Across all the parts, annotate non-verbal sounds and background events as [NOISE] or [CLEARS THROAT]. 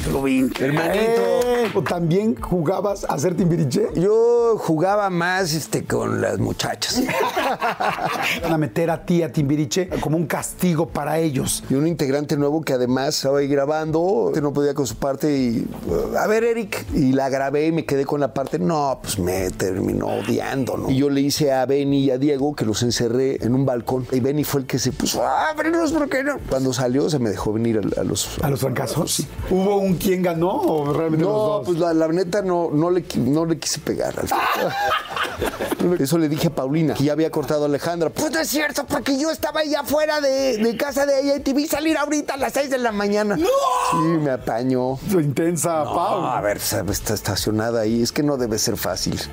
Rubin. Hermanito. ¿O también jugabas a hacer timbiriche? Yo jugaba más este, con las muchachas. [LAUGHS] Van a meter a ti a timbiriche como un castigo para ellos. Y un integrante nuevo que además estaba ahí grabando, que no podía con su parte y... A ver, Eric. Y la grabé y me quedé con la parte. No, pues me terminó odiando, ¿no? Y yo le hice a Benny y a Diego que los encerré en un balcón. Y Benny fue el que se puso, ábrenos, ¿por qué no? Cuando salió se me dejó venir a, a los... ¿A los fracasos? Sí. ¿Hubo un quién ganó o realmente los No, pues la, la neta no, no, le, no le quise pegar. al [LAUGHS] Eso le dije a Paulina, que ya había cortado a Alejandra. Pues no es cierto, porque yo estaba allá afuera de, de casa de ella y te vi salir ahorita a las 6 de la mañana. ¡No! Sí, me apañó. Intensa, Pau. a ver, está estacionada ahí. Es que no debe ser fácil. [LAUGHS]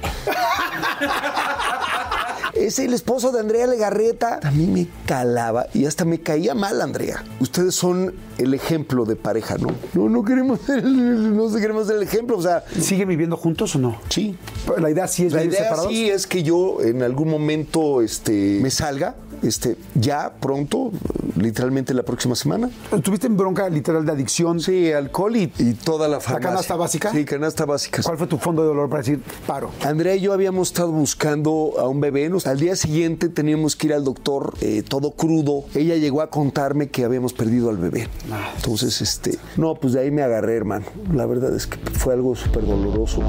Es el esposo de Andrea Legarreta. A mí me calaba y hasta me caía mal, Andrea. Ustedes son el ejemplo de pareja, ¿no? No, no queremos ser el, no queremos ser el ejemplo. O sea, ¿Siguen viviendo juntos o no? sí. La idea sí es La vivir idea separados. sí es que yo en algún momento este, me salga, este, ya pronto, literalmente la próxima semana. ¿Tuviste en bronca literal de adicción? Sí, alcohol y, y toda la farmacia. canasta básica? Sí, canasta básica. ¿Cuál fue tu fondo de dolor para decir paro? Andrea y yo habíamos estado buscando a un bebé. Nos- Al día siguiente teníamos que ir al doctor, eh, todo crudo. Ella llegó a contarme que habíamos perdido al bebé. Entonces, este, no, pues de ahí me agarré, hermano. La verdad es que fue algo súper doloroso.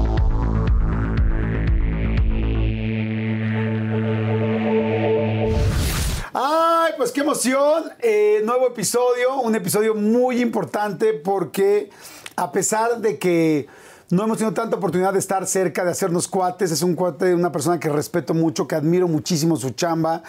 Ay, pues qué emoción. Eh, nuevo episodio, un episodio muy importante porque a pesar de que no hemos tenido tanta oportunidad de estar cerca, de hacernos cuates, es un cuate, una persona que respeto mucho, que admiro muchísimo su chamba.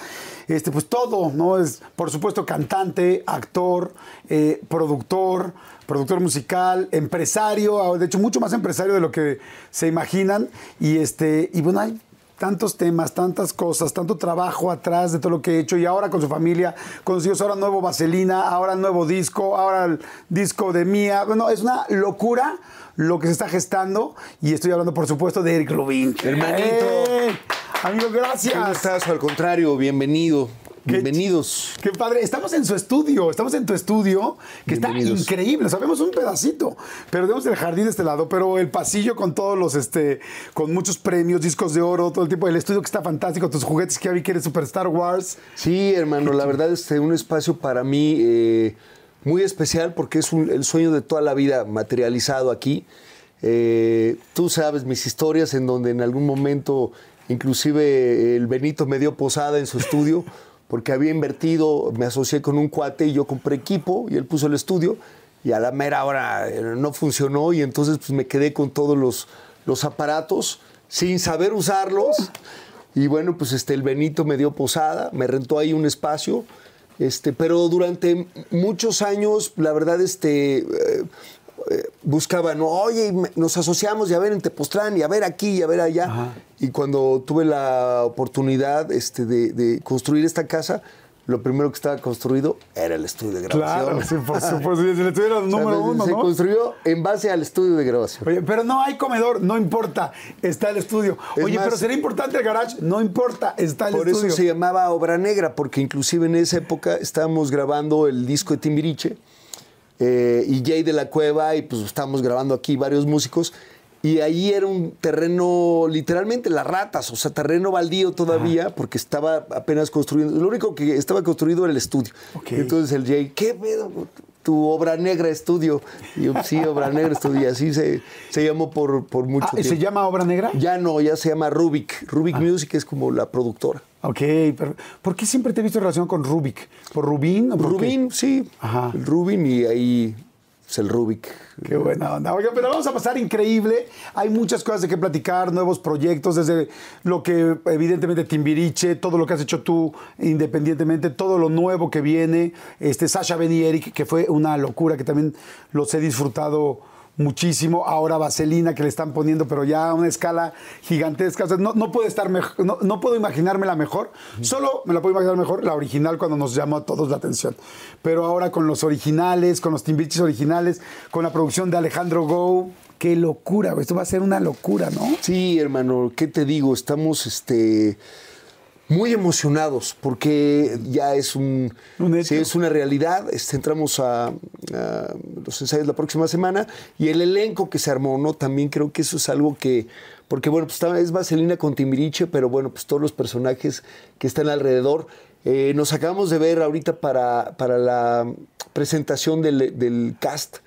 Este, pues todo, ¿no? Es, por supuesto, cantante, actor, eh, productor, productor musical, empresario, de hecho, mucho más empresario de lo que se imaginan. Y este, y bueno, hay tantos temas, tantas cosas, tanto trabajo atrás de todo lo que he hecho y ahora con su familia, con sus hijos, ahora nuevo Vaselina, ahora nuevo disco, ahora el disco de Mía. Bueno, es una locura lo que se está gestando y estoy hablando, por supuesto, de Eric Rubin. Hermanito. ¡Eh! Amigo, ¿Cómo gracias. estás? Al contrario, bienvenido. Bienvenidos. Qué padre. Estamos en su estudio, estamos en tu estudio, que está increíble. Sabemos un pedacito, pero tenemos el jardín de este lado, pero el pasillo con todos los, este, con muchos premios, discos de oro, todo el tipo. El estudio que está fantástico, tus juguetes que vi que eres Super Star Wars. Sí, hermano, la verdad es que un espacio para mí eh, muy especial porque es un- el sueño de toda la vida materializado aquí. Eh, tú sabes mis historias en donde en algún momento inclusive el Benito me dio posada en su estudio [LAUGHS] porque había invertido, me asocié con un cuate y yo compré equipo y él puso el estudio y a la mera hora eh, no funcionó y entonces pues me quedé con todos los, los aparatos sin saber usarlos. Y bueno, pues este, el Benito me dio posada, me rentó ahí un espacio, este, pero durante muchos años, la verdad, este, eh, eh, buscaban, oye, nos asociamos y a ver en Tepoztlán y a ver aquí y a ver allá. Y cuando tuve la oportunidad este, de, de construir esta casa, lo primero que estaba construido era el estudio de grabación. Claro, sí, por [LAUGHS] supuesto. El estudio era el número O sea, uno, Se ¿no? construyó en base al estudio de grabación. Oye, pero no hay comedor, no importa, está el estudio. Es Oye, más- pero será importante el garage, no importa, está el Por estudio. eso se llamaba Obra Negra, porque inclusive en esa época estábamos grabando el disco de Timbiriche eh, y Jay de la Cueva y pues estábamos grabando aquí varios músicos y ahí era un terreno, literalmente las ratas, o sea, terreno baldío todavía, porque estaba apenas construyendo. Lo único que estaba construido era el estudio. Entonces el Jay, ¿qué pedo? Tu obra negra estudio. Y yo, sí, obra negra estudio. Y así se, se llamó por, por mucho Ah, ¿y tiempo. ¿Se llama Obra Negra? Ya no, ya se llama Rubik. Rubik Music es como la productora. Ok, pero ¿por qué siempre te he visto en relación con Rubik? ¿Por Rubín? o por qué? Rubin, sí. Ajá. El Rubin y ahí es el Rubik. Qué buena onda. Pero vamos a pasar increíble. Hay muchas cosas de qué platicar, nuevos proyectos, desde lo que evidentemente Timbiriche, todo lo que has hecho tú independientemente, todo lo nuevo que viene, este Sasha Ben y Eric, que fue una locura, que también los he disfrutado muchísimo. Ahora Vaselina que le están poniendo, pero ya a una escala gigantesca. O sea, no, no puede estar mejor, no, no puedo imaginármela mejor. Solo me la puedo imaginar mejor la original cuando nos llamó a todos la atención. Pero ahora con los originales, con los Timbiriches originales, con la producción de Alejandro Go. Qué locura. Esto va a ser una locura, ¿no? Sí, hermano, ¿qué te digo? Estamos este, muy emocionados porque ya es un, sí, es una realidad. Este, entramos a, a los ensayos la próxima semana y el elenco que se armó, ¿no? También creo que eso es algo que. Porque, bueno, pues es Vaselina con Timbiriche, pero bueno, pues todos los personajes que están alrededor. Eh, nos acabamos de ver ahorita para, para la presentación del, del cast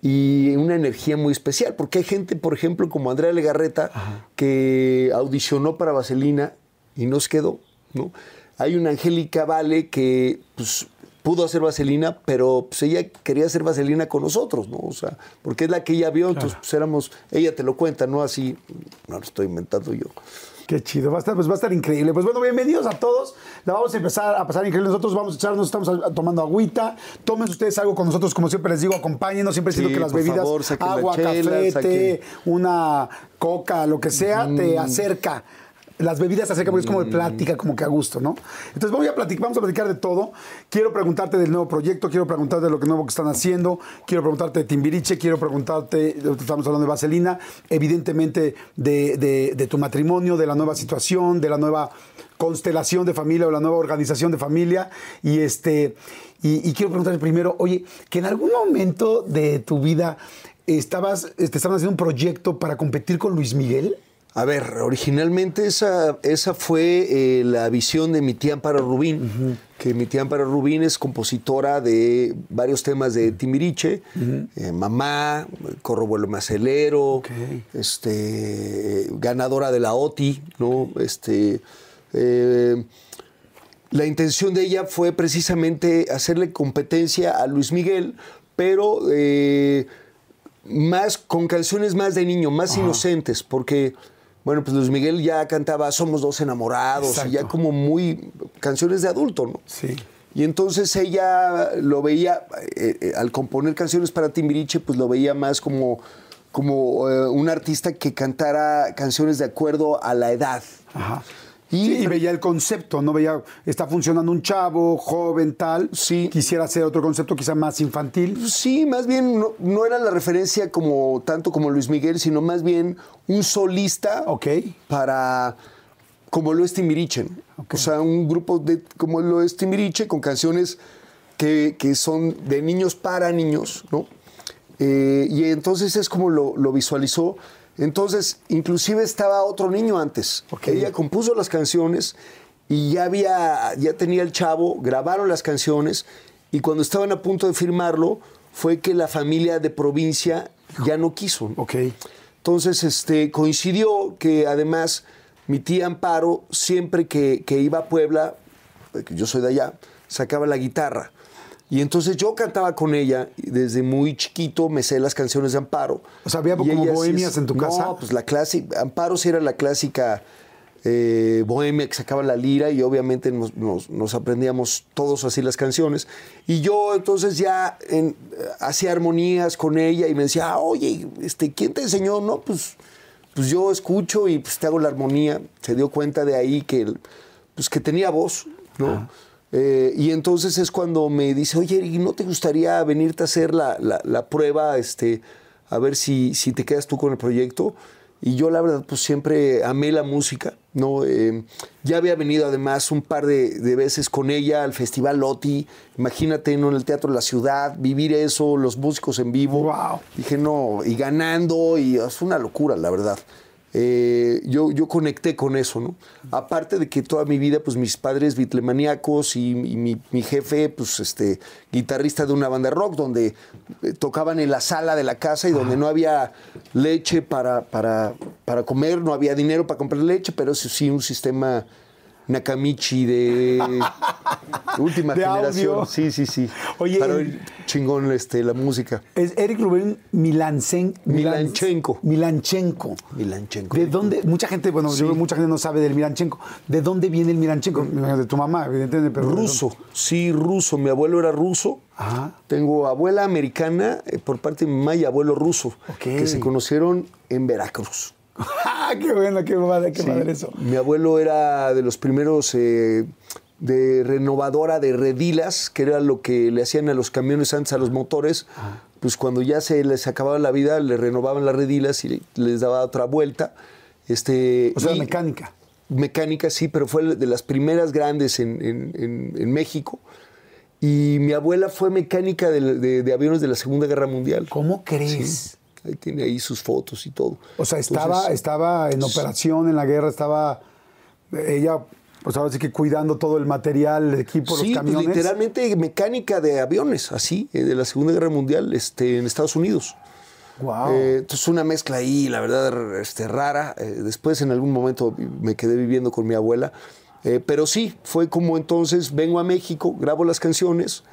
y una energía muy especial, porque hay gente, por ejemplo, como Andrea Legarreta, que audicionó para Vaselina y nos quedó, ¿no? Hay una Angélica Vale que pues, pudo hacer Vaselina, pero pues, ella quería hacer Vaselina con nosotros, ¿no? O sea, porque es la que ella vio, entonces pues éramos, ella te lo cuenta, no así, no lo estoy inventando yo. Qué chido, va a estar, pues va a estar increíble. Pues bueno, bienvenidos a todos. La vamos a empezar a pasar increíble. Nosotros vamos a echarnos, estamos a- tomando agüita. Tomen ustedes algo con nosotros, como siempre les digo, acompáñenos. Siempre siento Sí, que las bebidas, favor, agua, chela, café, té, una coca, lo que sea, te acerca. Las bebidas te acercan porque es como de plática, como que a gusto, ¿no? Entonces voy a platicar, vamos a platicar de todo. Quiero preguntarte del nuevo proyecto, quiero preguntarte de lo que nuevo que están haciendo, quiero preguntarte de Timbiriche, quiero preguntarte, estamos hablando de Vaselina, evidentemente de, de- de tu matrimonio, de la nueva situación, de la nueva constelación de familia o la nueva organización de familia. Y este, y, y quiero preguntarte primero, oye, que en algún momento de tu vida estabas, este, estaban haciendo un proyecto para competir con Luis Miguel. A ver, originalmente esa, esa fue eh, la visión de mi tía Amparo Rubín, que mi tía Amparo Rubín es compositora de varios temas de Timbiriche, eh, Mamá, Corro Vuelo Macelero, este, ganadora de la OTI, ¿no? Este, eh, la intención de ella fue precisamente hacerle competencia a Luis Miguel, pero más con canciones más de niño, más inocentes, porque bueno, pues Luis Miguel ya cantaba Somos dos enamorados, y ya como muy canciones de adulto, ¿no? Sí. Y entonces ella lo veía, eh, eh, al componer canciones para Timbiriche, pues lo veía más como, como eh, un artista que cantara canciones de acuerdo a la edad. Ajá. Y- Sí, y veía el concepto, no veía, está funcionando un chavo, joven, tal. Sí. Quisiera hacer otro concepto quizá más infantil. Sí, más bien no, no era la referencia como tanto como Luis Miguel, sino más bien un solista Ok. para como lo es Timbiriche. ¿no? Ok. O sea, un grupo de como lo es Timbiriche con canciones que, que son de niños para niños, ¿no? Eh, y entonces es como lo, lo visualizó. Entonces, inclusive estaba otro niño antes. Ella compuso las canciones y ya había, ya tenía el chavo, grabaron las canciones y cuando estaban a punto de firmarlo fue que la familia de provincia ya no quiso. ¿no? Ok. Entonces, este, coincidió que además mi tía Amparo, siempre que, que iba a Puebla, yo soy de allá, sacaba la guitarra. Y entonces yo cantaba con ella, y desde muy chiquito me sé las canciones de Amparo. O sea, ¿había como bohemias es- en tu casa? No, pues la clásica, Amparo sí era la clásica eh, bohemia que sacaba la lira y obviamente nos, nos- nos aprendíamos todos así las canciones. Y yo entonces ya en- hacía armonías con ella y me decía, "Ah, oye, este, ¿quién te enseñó? No, pues, pues yo escucho y pues te hago la armonía. Se dio cuenta de ahí que, pues, que tenía voz, ¿no? Eh, y entonces es cuando me dice, oye, ¿y no te gustaría venirte a hacer la, la- la prueba, este, a ver si, si te quedas tú con el proyecto? Y yo la verdad pues siempre amé la música, ¿no? Eh, ya había venido además un par de, de veces con ella al Festival Loti, imagínate, ¿no? En el Teatro de la Ciudad, vivir eso, los músicos en vivo. Wow. Dije, no, y ganando, y es una locura, la verdad. Eh, yo, yo conecté con eso, ¿no? Aparte de que toda mi vida, pues mis padres bitlemaníacos y, y mi, mi jefe, pues este, guitarrista de una banda rock, donde eh, tocaban en la sala de la casa y donde no había leche para, para, para comer, no había dinero para comprar leche, pero eso sí, un sistema Nakamichi de [LAUGHS] última De generación. audio. Sí, sí, sí. Oye, Para el- oír chingón este, la música. Es Eric Rubén Milancen, Milanchenko. Milanchenko. Milanchenko. ¿De dónde? Mucha gente, bueno, yo Sí. creo que mucha gente no sabe del Milanchenko. ¿De dónde viene el Milanchenko? De tu mamá, evidentemente, pero. Ruso, sí, ruso. Mi abuelo era ruso. Ajá. Tengo abuela americana eh, por parte de mi mamá y abuelo ruso, que se conocieron en Veracruz. [LAUGHS] ¡Ah, qué bueno, qué padre, qué Sí. padre eso! Mi abuelo era de los primeros eh, de renovadora de redilas, que era lo que le hacían a los camiones antes a los motores. Pues cuando ya se les acababa la vida, le renovaban las redilas y les daba otra vuelta. Este, O sea, y- mecánica. Mecánica, sí, pero fue de las primeras grandes en, en- en- en México. Y mi abuela fue mecánica de, de- de aviones de la Segunda Guerra Mundial. ¿Cómo crees? Sí, ahí tiene ahí sus fotos y todo. O sea, estaba, Entonces, estaba en operación en la guerra, estaba ella, pues ahora sí que cuidando todo el material, el equipo, sí, los pues, camiones. literalmente mecánica de aviones, así, eh, de la Segunda Guerra Mundial este, en Estados Unidos. Wow. Eh, entonces una mezcla ahí, la verdad, este, rara. Eh, después en algún momento me quedé viviendo con mi abuela. Eh, pero sí, fue como entonces vengo a México, grabo las canciones,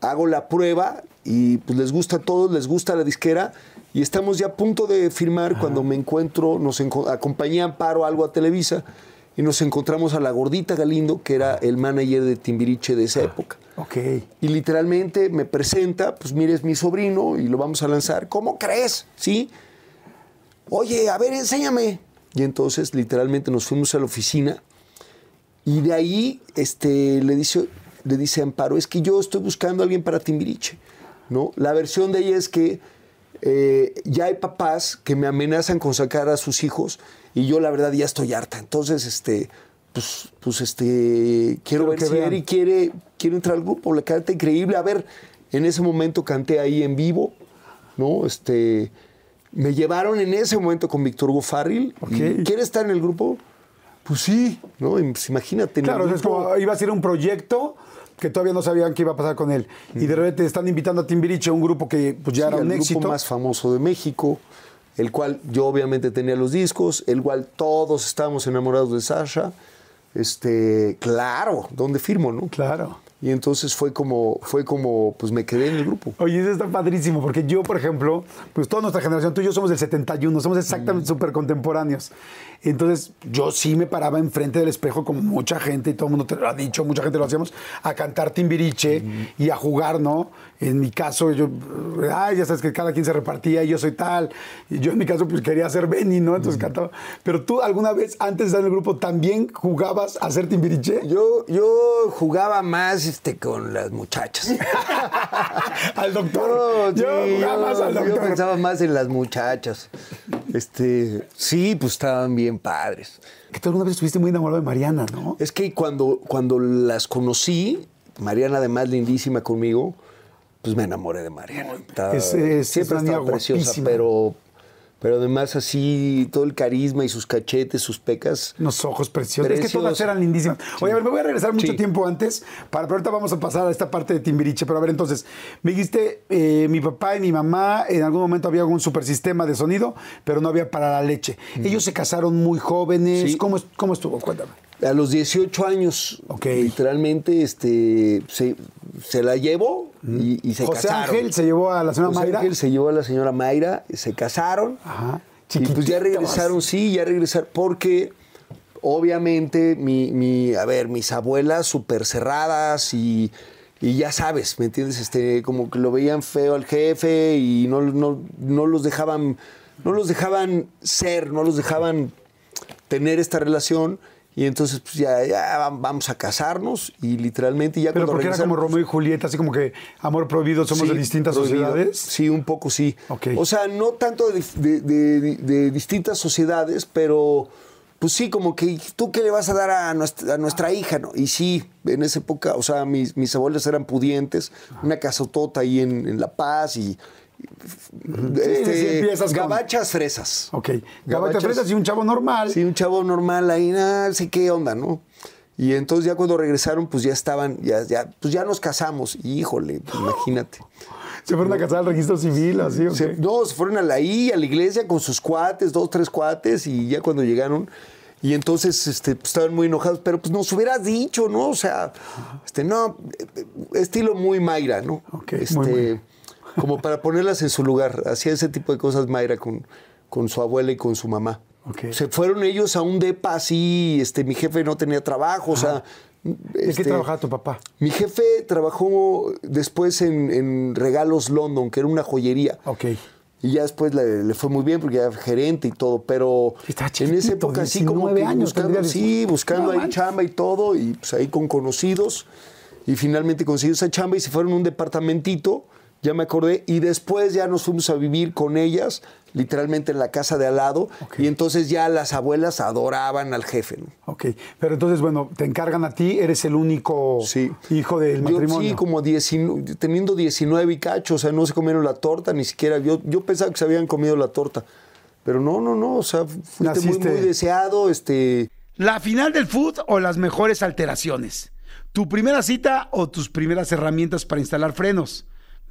hago la prueba y pues les gusta a todos, les gusta la disquera y estamos ya a punto de firmar cuando me encuentro, nos enco- acompañé a Amparo algo a Televisa y nos encontramos a la gordita Galindo, que era el manager de Timbiriche de esa época. ok. Y literalmente me presenta, pues mire, es mi sobrino y lo vamos a lanzar. ¿Cómo crees? ¿Sí? Oye, a ver, enséñame. Y entonces literalmente nos fuimos a la oficina y de ahí este, le, dice, le dice a Amparo, es que yo estoy buscando a alguien para Timbiriche. ¿no? La versión de ella es que eh, ya hay papás que me amenazan con sacar a sus hijos y yo la verdad ya estoy harta. Entonces, este, pues, pues este, quiero Quiero ver que si quiere, quiere entrar al grupo, le canta increíble. A ver, en ese momento canté ahí en vivo, ¿no? Este, me llevaron en ese momento con Víctor Hugo Farril. ¿Quiere estar en el grupo? Pues sí, ¿no? Pues, imagínate. Claro, es grupo- como iba a ser un proyecto que todavía no sabían qué iba a pasar con él. Y de repente están invitando a Timbiriche, un grupo que pues ya Sí, era un el éxito. grupo más famoso de México, el cual yo obviamente tenía los discos, el cual todos estábamos enamorados de Sasha. Este, claro, ¿dónde firmo, no? Claro. Y entonces fue como, fue como, pues me quedé en el grupo. Oye, eso está padrísimo, porque yo, por ejemplo, pues toda nuestra generación, tú y yo somos del 71, somos exactamente súper contemporáneos. Entonces, yo sí me paraba enfrente del espejo, como mucha gente, y todo el mundo te lo ha dicho, mucha gente lo hacíamos, a cantar timbiriche y a jugar, ¿no? En mi caso, yo, ay, ya sabes que cada quien se repartía, y yo soy tal. Y yo en mi caso, pues quería ser Benny, ¿no? Entonces cantaba. Pero tú, alguna vez, antes de estar en el grupo, también jugabas a ser timbiriche? Yo, yo jugaba más este, con las muchachas. [LAUGHS] al doctor. Yo sí, jugaba más al yo doctor. pensaba más en las muchachas. Este, sí, pues estaban bien padres. Que tú alguna vez estuviste muy enamorado de Mariana, ¿no? Es que cuando, cuando las conocí, Mariana además lindísima conmigo, pues me enamoré de Mariana. Estaba- Es- es- siempre es estaba preciosa, guapísima. pero, pero además así todo el carisma y sus cachetes, sus pecas. Unos ojos preciosos. Es que Preciosos. todas eran lindísimas. Oye, a ver, me voy a regresar mucho Sí. tiempo antes, para, pero ahorita vamos a pasar a esta parte de Timbiriche. Pero a ver, entonces, me dijiste, eh, mi papá y mi mamá en algún momento había algún supersistema de sonido, pero no había para la leche. Ellos se casaron muy jóvenes. Sí. ¿Cómo, ¿Cómo estuvo? Cuéntame. A los 18 años, literalmente, este, se, se la llevó y, y se José casaron. Ángel se llevó a la señora José Mayra. Ángel se llevó a la señora Mayra, se casaron. Ajá. Y pues ya regresaron, sí, ya regresaron, porque obviamente mi, mi- a ver, mis abuelas súper cerradas y, y ya sabes, ¿me entiendes? Este, como que lo veían feo al jefe y no, no, no los dejaban, no los dejaban ser, no los dejaban tener esta relación. Y entonces, pues ya, ya va- vamos a casarnos y literalmente ya Pero cuando porque era como Romeo y Julieta, así como que amor prohibido, somos de distintas prohibido. sociedades. Sí, un poco sí. Ok. O sea, no tanto de, de- de- de distintas sociedades, pero pues sí, como que tú qué le vas a dar a nuestra, a nuestra hija, ¿no? Y sí, en esa época, o sea, mis, mis abuelos eran pudientes, una casotota ahí en, en La Paz y, este, sí, empiezas con- gabachas fresas. Ok. Gabachas fresas y un chavo normal. Sí, un chavo normal ahí, nada, sé qué onda, ¿no? Y entonces ya cuando regresaron, pues ya estaban, ya, ya, pues ya nos casamos. Híjole, pues imagínate. Se fueron a casar al registro civil, así, ¿o Se- no, se fueron a la I, a la iglesia con sus cuates, dos, tres cuates, y ya cuando llegaron, y entonces este, pues, estaban muy enojados, pero pues nos hubieras dicho, ¿no? O sea, este, no, estilo muy Mayra, ¿no? Ok, este, muy. Como para ponerlas en su lugar. Hacía ese tipo de cosas Mayra con, con su abuela y con su mamá. Ok. Se fueron ellos a un depa así, este, mi jefe no tenía trabajo, o sea. ¿De este, qué trabajaba tu papá? Mi jefe trabajó después en, en Regalos London, que era una joyería. Ok. Y ya después le, le fue muy bien porque era gerente y todo, pero en esa época sí como 19 que años buscando, sí, buscando no ahí chamba y todo, y pues ahí con conocidos, y finalmente consiguió esa chamba y se fueron a un departamentito, ya me acordé, y después ya nos fuimos a vivir con ellas, literalmente en la casa de al lado, y entonces ya las abuelas adoraban al jefe, ¿no? Ok. Pero entonces, bueno, te encargan a ti, eres el único Sí. hijo del Yo matrimonio. sí, como 19, teniendo 19 y cacho, o sea, no se comieron la torta, ni siquiera. Yo, yo pensaba que se habían comido la torta. Pero no, no, no, o sea, fuiste muy, muy deseado, este. La final del food o las mejores alteraciones. Tu primera cita o tus primeras herramientas para instalar frenos.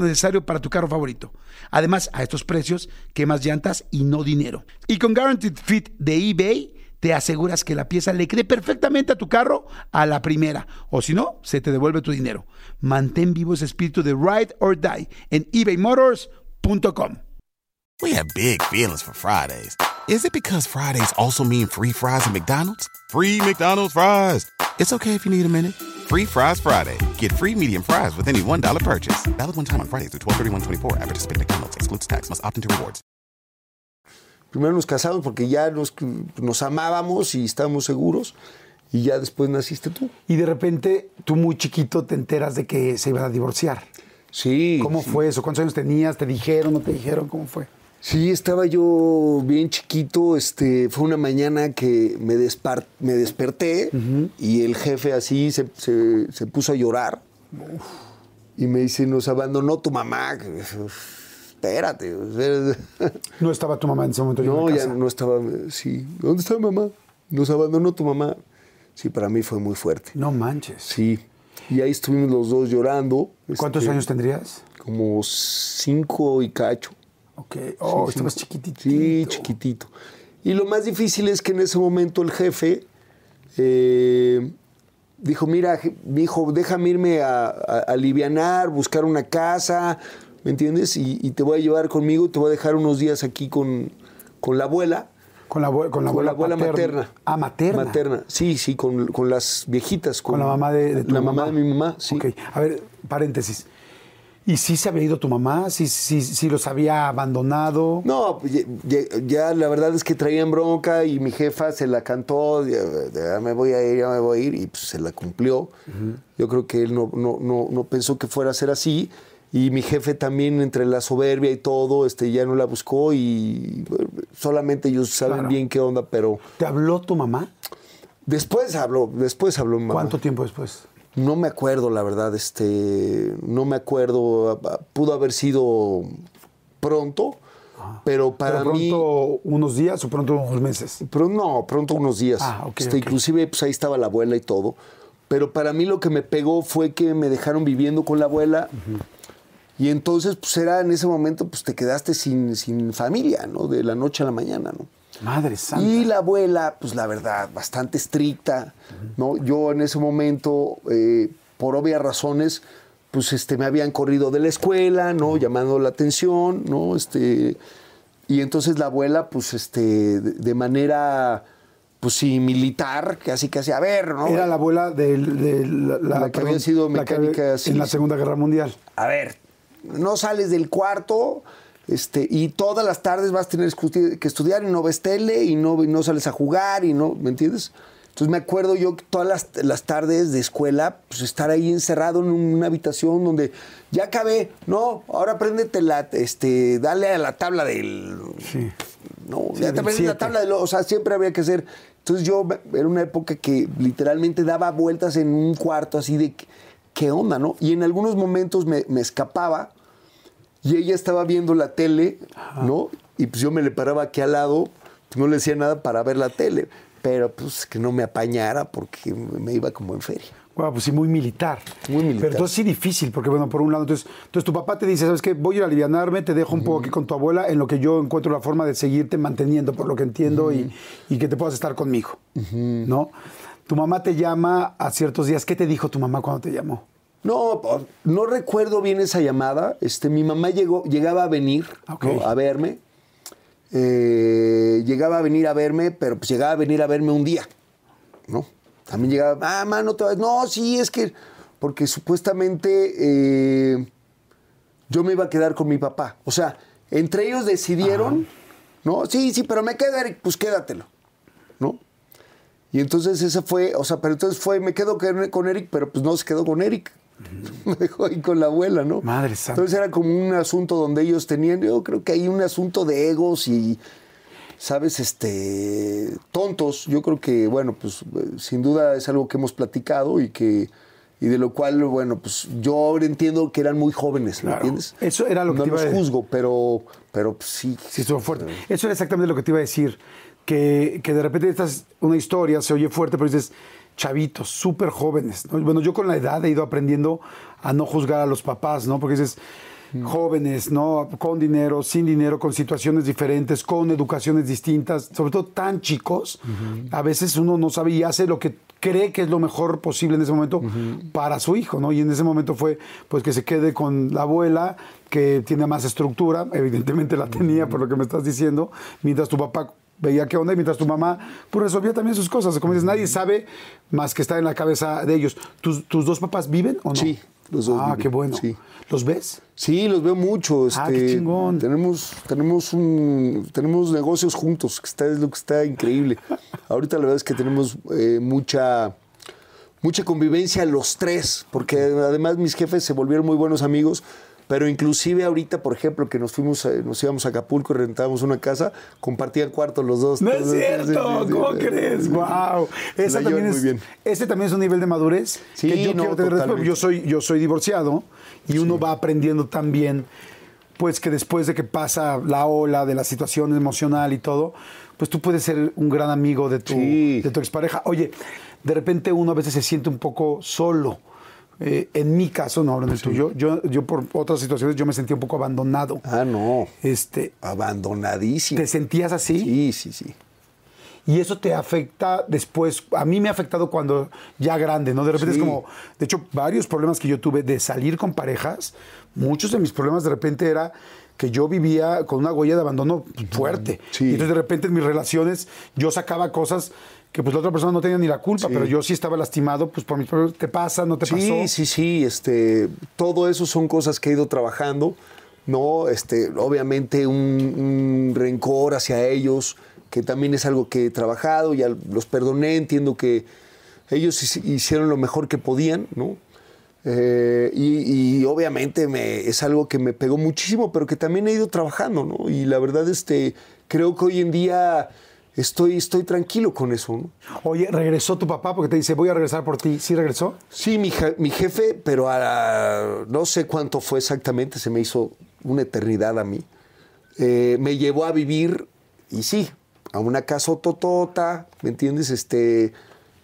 necesario para tu carro favorito. Además, a estos precios, quemas llantas y no dinero. Y con Guaranteed Fit de eBay, te aseguras que la pieza le quede perfectamente a tu carro a la primera. O si no, se te devuelve tu dinero. Mantén vivo ese espíritu de Ride or Die en ebaymotors.com. We have big feelings for Fridays. Is it because Fridays also mean free fries at McDonald's? Free McDonald's fries. It's okay if you need a minute. Free Fries Friday. Get free medium fries with any $1 purchase. Valid one time on Fridays through 12 at participating McDonald's. Excludes tax. Must opt into rewards. Primero nos casamos porque ya nos, nos amábamos y estábamos seguros. Y ya después naciste tú. Y de repente, tú muy chiquito te enteras de que se iban a divorciar. Sí. ¿Cómo sí. fue eso? ¿Cuántos años tenías? ¿Te dijeron? ¿No te dijeron? ¿Cómo fue? Sí, estaba yo bien chiquito. Este, fue una mañana que me, despar- me desperté y el jefe así se, se- se puso a llorar. Y me dice, nos abandonó tu mamá. Espérate. espérate. [LAUGHS] No estaba tu mamá en ese momento. No, en ya casa. no estaba. Sí. ¿Dónde está mamá? Nos abandonó tu mamá. Sí, para mí fue muy fuerte. No manches. Sí. Y ahí estuvimos los dos llorando. ¿Cuántos este, años tendrías? Como cinco y cacho. Ok. Oh, Sí, estabas sí. chiquitito. Sí, chiquitito. Y lo más difícil es que en ese momento el jefe eh, dijo, mira, mi hijo, déjame irme a, a, a alivianar, buscar una casa, ¿me entiendes? Y, y te voy a llevar conmigo y te voy a dejar unos días aquí con, con la abuela. Con la, con la con la abuela, abuela paterna. materna. Ah, materna. Materna, sí, sí, con, con las viejitas. Con la mamá de, de tu La mamá. mamá de mi mamá, sí. Ok, a ver, paréntesis. ¿Y sí se había ido tu mamá? ¿Sí, sí, sí los había abandonado? No, pues, ya, ya- la verdad es que traían bronca y mi jefa se la cantó, ya, ya me voy a ir, ya me voy a ir, y pues se la cumplió. Yo creo que él no, no, no, no pensó que fuera a ser así. Y mi jefe también, entre la soberbia y todo, este, ya no la buscó y bueno, solamente ellos saben Claro. bien qué onda, pero ¿Te habló tu mamá? después habló, después habló mi mamá. ¿Cuánto tiempo después? No me acuerdo, la verdad, este, no me acuerdo, pudo haber sido pronto, pero para ¿Pero mí... pronto unos días o pronto unos meses? Pero no, pronto unos días. Ah, ok, Este, ok. Inclusive, pues ahí estaba la abuela y todo. Pero para mí lo que me pegó fue que me dejaron viviendo con la abuela. Y entonces, pues era en ese momento, pues te quedaste sin, sin familia, ¿no? De la noche a la mañana, ¿no? Madre santa. Y la abuela, pues la verdad, bastante estricta, ¿no? Yo en ese momento, eh, por obvias razones, pues este, me habían corrido de la escuela, ¿no? Llamando la atención, ¿no? Este, y entonces la abuela, pues este, de, manera, pues sí, militar, casi casi, a ver, ¿no? Era la abuela de, de la, La que había sido la que mecánica, sí, en la. Segunda Guerra Mundial. A ver, no sales del cuarto este, y todas las tardes vas a tener que estudiar y no ves tele y no, y no sales a jugar y no, ¿me entiendes? Entonces me acuerdo yo que todas las, las, tardes de escuela, pues estar ahí encerrado en una habitación donde ya acabé, no, ahora préndete la, este, dale a la tabla del... Sí. No, Sí, ya te del aprendes la tabla de lo, o sea, siempre había que hacer. Entonces yo era una época que literalmente daba vueltas en un cuarto así de qué onda, ¿no? Y en algunos momentos me, me escapaba y ella estaba viendo la tele, ¿no? Y pues yo me le paraba aquí al lado, pues no le decía nada para ver la tele, pero pues que no me apañara porque me iba como en feria. Wow, pues sí, muy militar. Muy militar. Pero entonces sí difícil, porque bueno, por un lado, entonces, entonces tu papá te dice, ¿sabes qué? Voy a ir a alivianarme, te dejo un poco aquí con tu abuela, en lo que yo encuentro la forma de seguirte manteniendo, por lo que entiendo, y, y que te puedas estar conmigo, ¿no? Tu mamá te llama a ciertos días. ¿Qué te dijo tu mamá cuando te llamó? No, no recuerdo bien esa llamada. Este, mi mamá llegó, llegaba a venir a verme. Eh, llegaba a venir a verme, pero pues llegaba a venir a verme un día, ¿no? También llegaba, ah, mano, otra vez. No, sí, es que, porque supuestamente eh, yo me iba a quedar con mi papá. O sea, entre ellos decidieron, ¿no? Sí, sí, pero me queda Eric, pues quédatelo, ¿no? Y entonces esa fue, o sea, pero entonces fue, me quedo con Eric, pero pues no se quedó con Eric. [LAUGHS] Me dejó ahí con la abuela, ¿no? Madre santa. Entonces era como un asunto donde ellos tenían, yo creo que hay un asunto de egos y, ¿sabes? Este, tontos. Yo creo que, bueno, pues eh, sin duda es algo que hemos platicado y que, y de lo cual, bueno, pues yo ahora entiendo que eran muy jóvenes, ¿me Claro. entiendes? Eso era lo que no te iba los a- juzgo, pero, pero pues, sí. Sí, estuvo fuerte. Eso era exactamente lo que te iba a decir. Que, que de repente estás una historia, se oye fuerte, pero dices, chavitos, súper jóvenes. ¿no? Bueno, yo con la edad he ido aprendiendo a no juzgar a los papás, ¿no? Porque dices, jóvenes, ¿no? Con dinero, sin dinero, con situaciones diferentes, con educaciones distintas, sobre todo tan chicos, a veces uno no sabe y hace lo que cree que es lo mejor posible en ese momento para su hijo, ¿no? Y en ese momento fue, pues, que se quede con la abuela, que tiene más estructura, evidentemente la tenía por lo que me estás diciendo, mientras tu papá veía qué onda y mientras tu mamá pues resolvía también sus cosas. Como dices, nadie sabe más que está en la cabeza de ellos. ¿Tus, tus dos papás viven o no? Sí, los dos Ah, viven, qué bueno. sí. ¿Los ves? Sí, los veo mucho. Ah, este, qué chingón. Tenemos, tenemos, un, tenemos negocios juntos, que está, es lo que está increíble. Ahorita la verdad es que tenemos eh, mucha, mucha convivencia los tres, porque además mis jefes se volvieron muy buenos amigos. Pero inclusive ahorita, por ejemplo, que nos fuimos, a- nos íbamos a Acapulco y rentábamos una casa, compartían cuartos los dos. No es cierto, ¿cómo crees? Wow. Esa también es. Ese también es un nivel de madurez Sí, que yo no, quiero tener después. Yo soy, yo soy divorciado y uno va aprendiendo también, pues que después de que pasa la ola de la situación emocional y todo, pues tú puedes ser un gran amigo de tu, Sí. de tu expareja. Oye, de repente uno a veces se siente un poco solo. Eh, en mi caso, no hablo en el tuyo, yo, yo por otras situaciones yo me sentí un poco abandonado. Ah, no. Este, Abandonadísimo. ¿Te sentías así? Sí, sí, sí. Y eso te afecta después. A mí me ha afectado cuando ya grande, ¿no? De repente Sí. es como, de hecho, varios problemas que yo tuve de salir con parejas, muchos de mis problemas de repente era que yo vivía con una huella de abandono fuerte. Sí. Y entonces de repente en mis relaciones yo sacaba cosas que pues la otra persona no tenía ni la culpa, pero yo sí estaba lastimado, pues por mis problemas, ¿te pasa? ¿No te Sí, pasó? sí, sí, este, todo eso son cosas que he ido trabajando, ¿no? Este, obviamente un, un rencor hacia ellos, que también es algo que he trabajado, ya los perdoné, entiendo que ellos hici- hicieron lo mejor que podían, ¿no? Eh, y, y obviamente me, es algo que me pegó muchísimo, pero que también he ido trabajando, ¿no? Y la verdad, este, creo que hoy en día estoy, estoy tranquilo con eso, ¿no? Oye, regresó tu papá porque te dice, voy a regresar por ti. ¿Sí regresó? Sí, mi, mi jefe, pero a, no sé cuánto fue exactamente, se me hizo una eternidad a mí. Eh, me llevó a vivir, y sí, a una casa totota, ¿me entiendes? Este,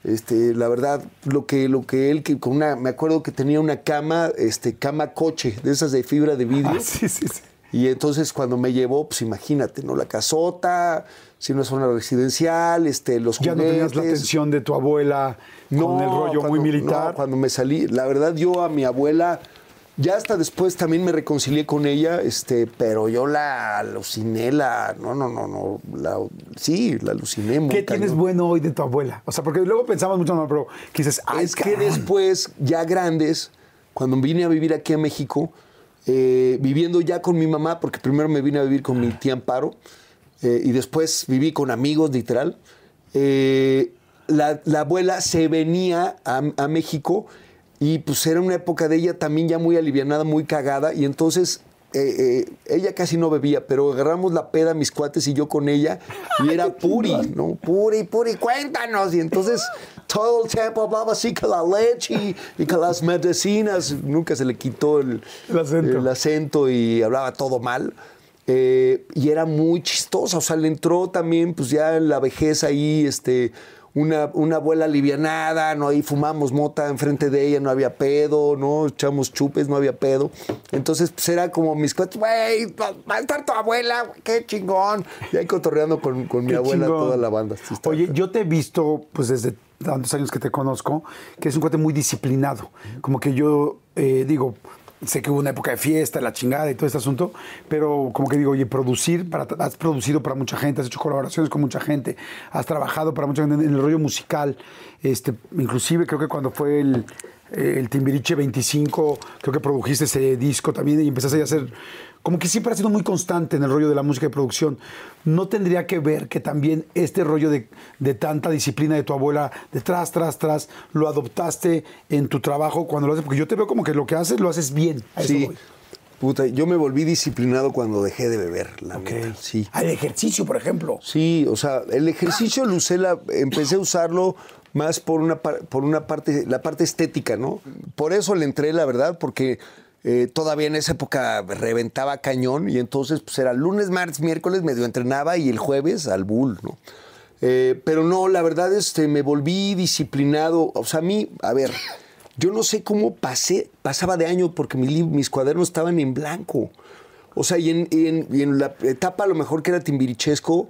este, la verdad, lo que, lo que él, que con una, me acuerdo que tenía una cama, este, cama coche, de esas de fibra de vidrio. Ah, sí, sí, sí. Y entonces cuando me llevó, pues imagínate, ¿no? La casota, si no es una residencial, este, los Ya no tenías la atención de tu abuela con el rollo muy militar. no, cuando me salí, la verdad yo a mi abuela, ya hasta después también me reconcilié con ella, este, pero yo la aluciné, la, no, no, no, no, la, sí, la aluciné muy ¿Qué tienes bueno hoy de tu abuela? O sea, porque luego pensamos mucho, no, pero ay, es que después, ya grandes, cuando vine a vivir aquí a México, eh, viviendo ya con mi mamá, porque primero me vine a vivir con mi tía Amparo eh, y después viví con amigos, literal. Eh, la, la abuela se venía a, a México y pues era una época de ella también ya muy alivianada, muy cagada y entonces eh, eh, ella casi no bebía, pero agarramos la peda mis cuates y yo con ella y era puri, ¿no? Puri, puri, cuéntanos. Y entonces todo el tiempo hablaba así con la leche y, con las medicinas. Nunca se le quitó el, El acento. el acento y hablaba todo mal. Eh, y era muy chistosa, o sea, le entró también, pues ya en la vejez ahí, este, una, una abuela alivianada, ¿no? Ahí fumamos mota enfrente de ella, no había pedo, ¿no? Echamos chupes, no había pedo. Entonces, pues era como mis cuates, güey, va a estar tu abuela, qué chingón. Y ahí cotorreando con, con mi abuela chingón. toda la banda. Sí, Oye, yo te he visto, pues desde tantos años que te conozco, que es un cuate muy disciplinado. Como que yo eh, digo, sé que hubo una época de fiesta, la chingada y todo este asunto, pero como que digo, oye, producir, has producido para mucha gente, has hecho colaboraciones con mucha gente, has trabajado para mucha gente en el rollo musical. Este, inclusive creo que cuando fue el, el Timbiriche 25, creo que produjiste ese disco también y empezaste a hacer, como que siempre has sido muy constante en el rollo de la música y producción. ¿No tendría que ver que también este rollo de, de tanta disciplina de tu abuela, de tras, tras, tras, lo adoptaste en tu trabajo cuando lo haces? Porque yo te veo como que lo que haces lo haces bien. A eso Sí. voy. Puta, yo me volví disciplinado cuando dejé de beber, la neta. Sí. Al ejercicio, por ejemplo. Sí, o sea, el ejercicio lo usé, la- empecé a usarlo más por una, por una parte, la parte estética, ¿no? Por eso le entré, la verdad, porque eh, todavía en esa época reventaba cañón y entonces pues era lunes, martes, miércoles medio entrenaba y el jueves al bull, ¿no? Eh, pero no, la verdad, este, me volví disciplinado. O sea, a mí, a ver, yo no sé cómo pasé, pasaba de año porque mis cuadernos estaban en blanco. O sea, y en, y en- y en la etapa a lo mejor que era timbirichesco,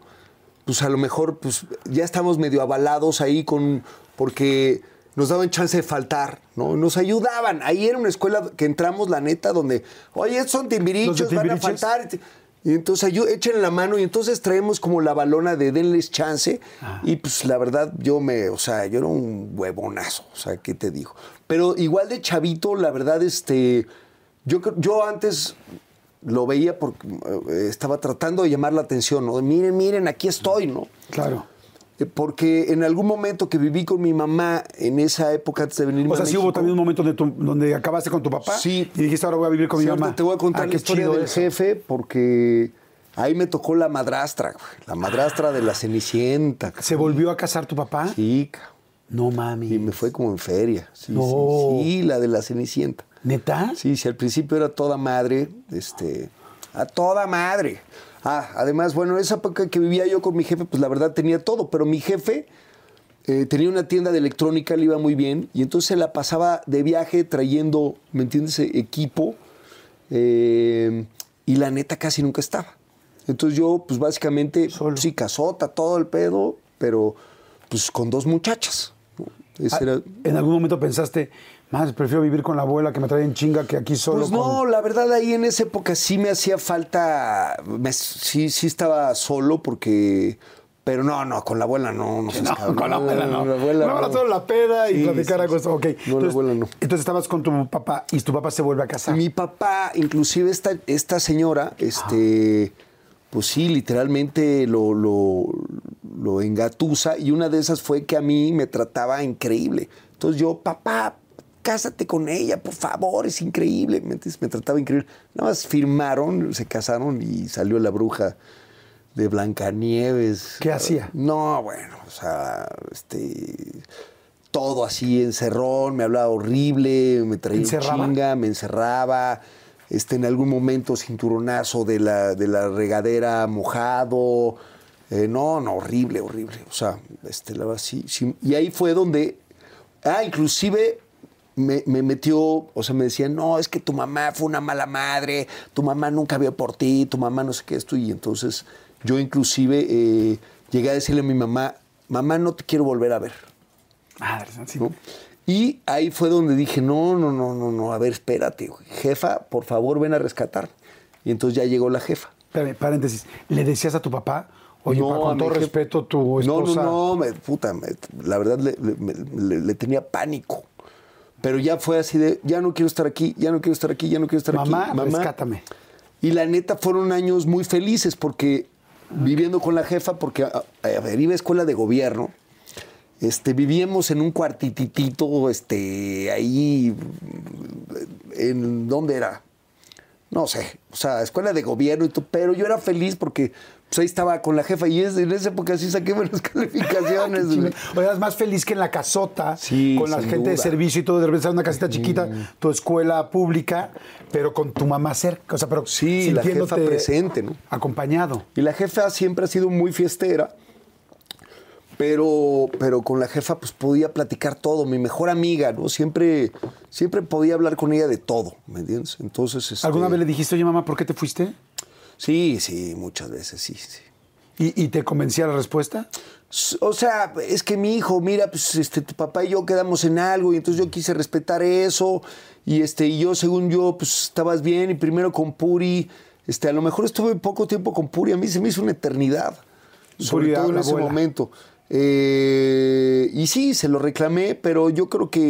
pues a lo mejor pues ya estamos medio avalados ahí con porque nos daban chance de faltar, ¿no? Nos ayudaban. Ahí era una escuela que entramos, la neta, donde, oye, estos son timbirichos, van a faltar. Y entonces échenle la mano y entonces traemos como la balona de denles chance. Y pues la verdad, yo me, o sea, yo era un huevonazo, o sea, ¿qué te digo? Pero igual de chavito, la verdad, este, yo, yo antes lo veía porque eh, estaba tratando de llamar la atención, ¿no? Miren, miren, aquí estoy, ¿no? Claro. Eh, Porque en algún momento que viví con mi mamá en esa época antes de venirme O sea, sí hubo también un momento donde, tu- donde acabaste con tu papá Sí. y dijiste, ahora voy a vivir con Sí, mi mamá. Te voy a contar Ah, la historia del eso. jefe porque ahí me tocó la madrastra, la madrastra de la Cenicienta. ¿Se volvió a casar tu papá? Sí, cabrón. No mami. y me fue como en feria. Sí, No. sí, sí, la de la Cenicienta. ¿Neta? Sí, sí, al principio era toda madre, este, a toda madre. Ah, además, bueno, esa época que vivía yo con mi jefe, pues la verdad tenía todo, pero mi jefe eh, tenía una tienda de electrónica, le iba muy bien, y entonces se la pasaba de viaje trayendo, ¿me entiendes?, E- equipo, eh, y la neta casi nunca estaba. Entonces yo, pues básicamente, Solo. sí, casota, todo el pedo, pero pues con dos muchachas. ¿no? Ese Ah, era- ¿En algún momento pensaste, más prefiero vivir con la abuela que me trae en chinga que aquí solo Pues no, con-" la verdad ahí en esa época sí me hacía falta, me- sí, sí estaba solo porque, pero no, no, con la abuela no, no, seas No, con la abuela no. La abuela La abuela no. solo la peda y Sí, platicar algo. sí. Ok. No, entonces, la abuela no. Entonces estabas con tu papá y tu papá se vuelve a casar. Mi papá, inclusive esta, esta señora, este, pues sí, literalmente lo, lo, lo engatusa y una de esas fue que a mí me trataba increíble. Entonces yo, papá, cásate con ella, por favor, es increíble. ¿Me? Me trataba increíble. Nada más firmaron, se casaron y salió la bruja de Blancanieves. ¿Qué hacía? No, bueno, o sea, este todo así encerrón, me hablaba horrible, me traía en ¿Encerraba? chinga, me encerraba, este, en algún momento cinturonazo de la, de la regadera mojado. eh, no, no, horrible, horrible. O sea, este, la verdad, sí, sí. Y ahí fue donde, ah, inclusive me, me metió, o sea, me decían, no, es que tu mamá fue una mala madre, tu mamá nunca vio por ti, tu mamá no sé qué esto. Y entonces yo inclusive eh, llegué a decirle a mi mamá, mamá, no te quiero volver a ver. Madre, sí. ¿no? Y ahí fue donde dije, no, no, no, no, no, a ver, espérate, jefa, por favor, ven a rescatar. Y entonces ya llegó la jefa. Espérame, paréntesis. ¿Le decías a tu papá, oye, No, con todo respeto, tu No, esposa... no, no, me- puta, me- la verdad le, le- me- le- le tenía pánico. Pero ya fue así de, ya no quiero estar aquí, ya no quiero estar aquí, ya no quiero estar Mamá, aquí. rescátame. Y la neta fueron años muy felices porque viviendo con la jefa, porque a, a ver, iba a escuela de gobierno. Este, vivíamos en un cuartititito, este, ahí, en ¿dónde era? No sé, o sea, escuela de gobierno y todo, pero yo era feliz porque pues, ahí estaba con la jefa y es- en esa época sí saqué buenas [LAUGHS] calificaciones. O eras más feliz que en la casota, Sí, con la gente de servicio y todo, de repente una casita chiquita, tu escuela pública, pero con tu mamá cerca, o sea, pero Sí, la jefa presente, ¿no? Acompañado. Y la jefa siempre ha sido muy fiestera, pero, pero con la jefa pues podía platicar todo, mi mejor amiga, ¿no? Siempre, siempre podía hablar con ella de todo, ¿me entiendes? Entonces, este, ¿Alguna vez le dijiste, oye mamá, ¿por qué te fuiste? Sí, sí, muchas veces, sí, sí. ¿Y, y te convencía la respuesta? O sea, es que mi hijo, mira, pues este, tu papá y yo quedamos en algo y entonces yo quise respetar eso y este y yo, según yo, pues estabas bien y primero con Puri, este, a lo mejor estuve poco tiempo con Puri, a mí se me hizo una eternidad, sobre Puri, todo en ese abuela. momento. Eh, y sí, se lo reclamé, pero yo creo que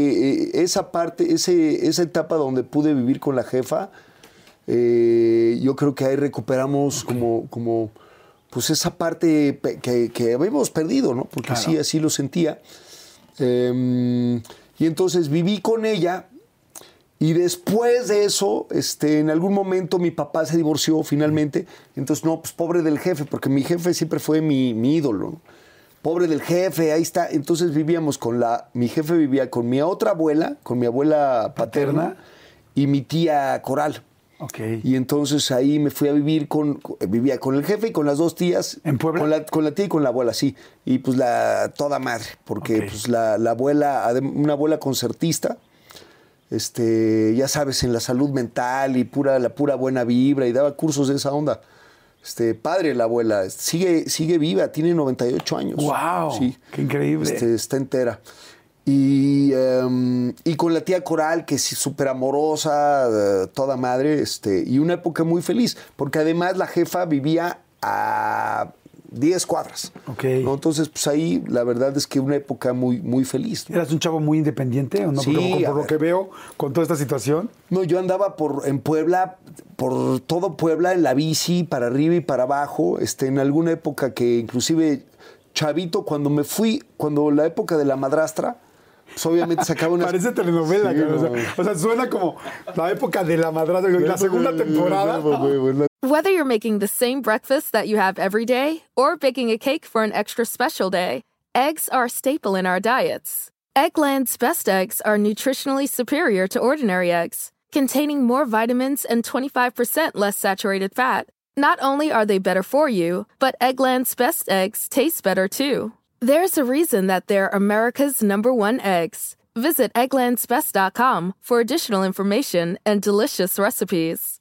eh, esa parte, ese, esa etapa donde pude vivir con la jefa, eh, yo creo que ahí recuperamos como, como pues esa parte que, que habíamos perdido, ¿no? Porque sí, así lo sentía. Eh, y entonces viví con ella y después de eso, este, en algún momento mi papá se divorció finalmente. Entonces, no, pues pobre del jefe, porque mi jefe siempre fue mi, mi ídolo. ¿no? Pobre del jefe, ahí está. Entonces vivíamos con la. Mi jefe vivía con mi otra abuela, con mi abuela paterna, Paterna. y mi tía Coral. Ok. Y entonces ahí me fui a vivir con, vivía con el jefe y con las dos tías. ¿En Puebla? Con la, con la tía y con la abuela, sí. Y pues la toda madre, porque pues la, la abuela, una abuela concertista, este, ya sabes, en la salud mental y pura, la pura buena vibra y daba cursos de esa onda. Este, padre la abuela, sigue, sigue viva, tiene 98 años. ¡Guau! Sí. ¡Qué increíble! Este, está entera. Y, em, y con la tía Coral, que es súper amorosa, eh, toda madre, este, y una época muy feliz, porque además la jefa vivía a 10 cuadras. Ok. ¿no? Entonces, pues ahí la verdad es que una época muy, muy feliz. ¿no? ¿Eras un chavo muy independiente o no? Sí, Porque por, lo ver. que veo con toda esta situación. No, yo andaba por, en Puebla, por todo Puebla, en la bici, para arriba y para abajo, este, en alguna época que inclusive chavito, cuando me fui, cuando la época de la madrastra, pues obviamente sacaba una... Parece telenovela, Sí, cabrón. o, sea, o sea, suena como la época de la madrastra, la segunda temporada. Whether you're making the same breakfast that you have every day or baking a cake for an extra special day, eggs are a staple in our diets. Eggland's best eggs are nutritionally superior to ordinary eggs, containing more vitamins and 25% less saturated fat. Not only are they better for you, but Eggland's best eggs taste better too. There's a reason that they're America's number one eggs. Visit egglandsbest.com for additional information and delicious recipes.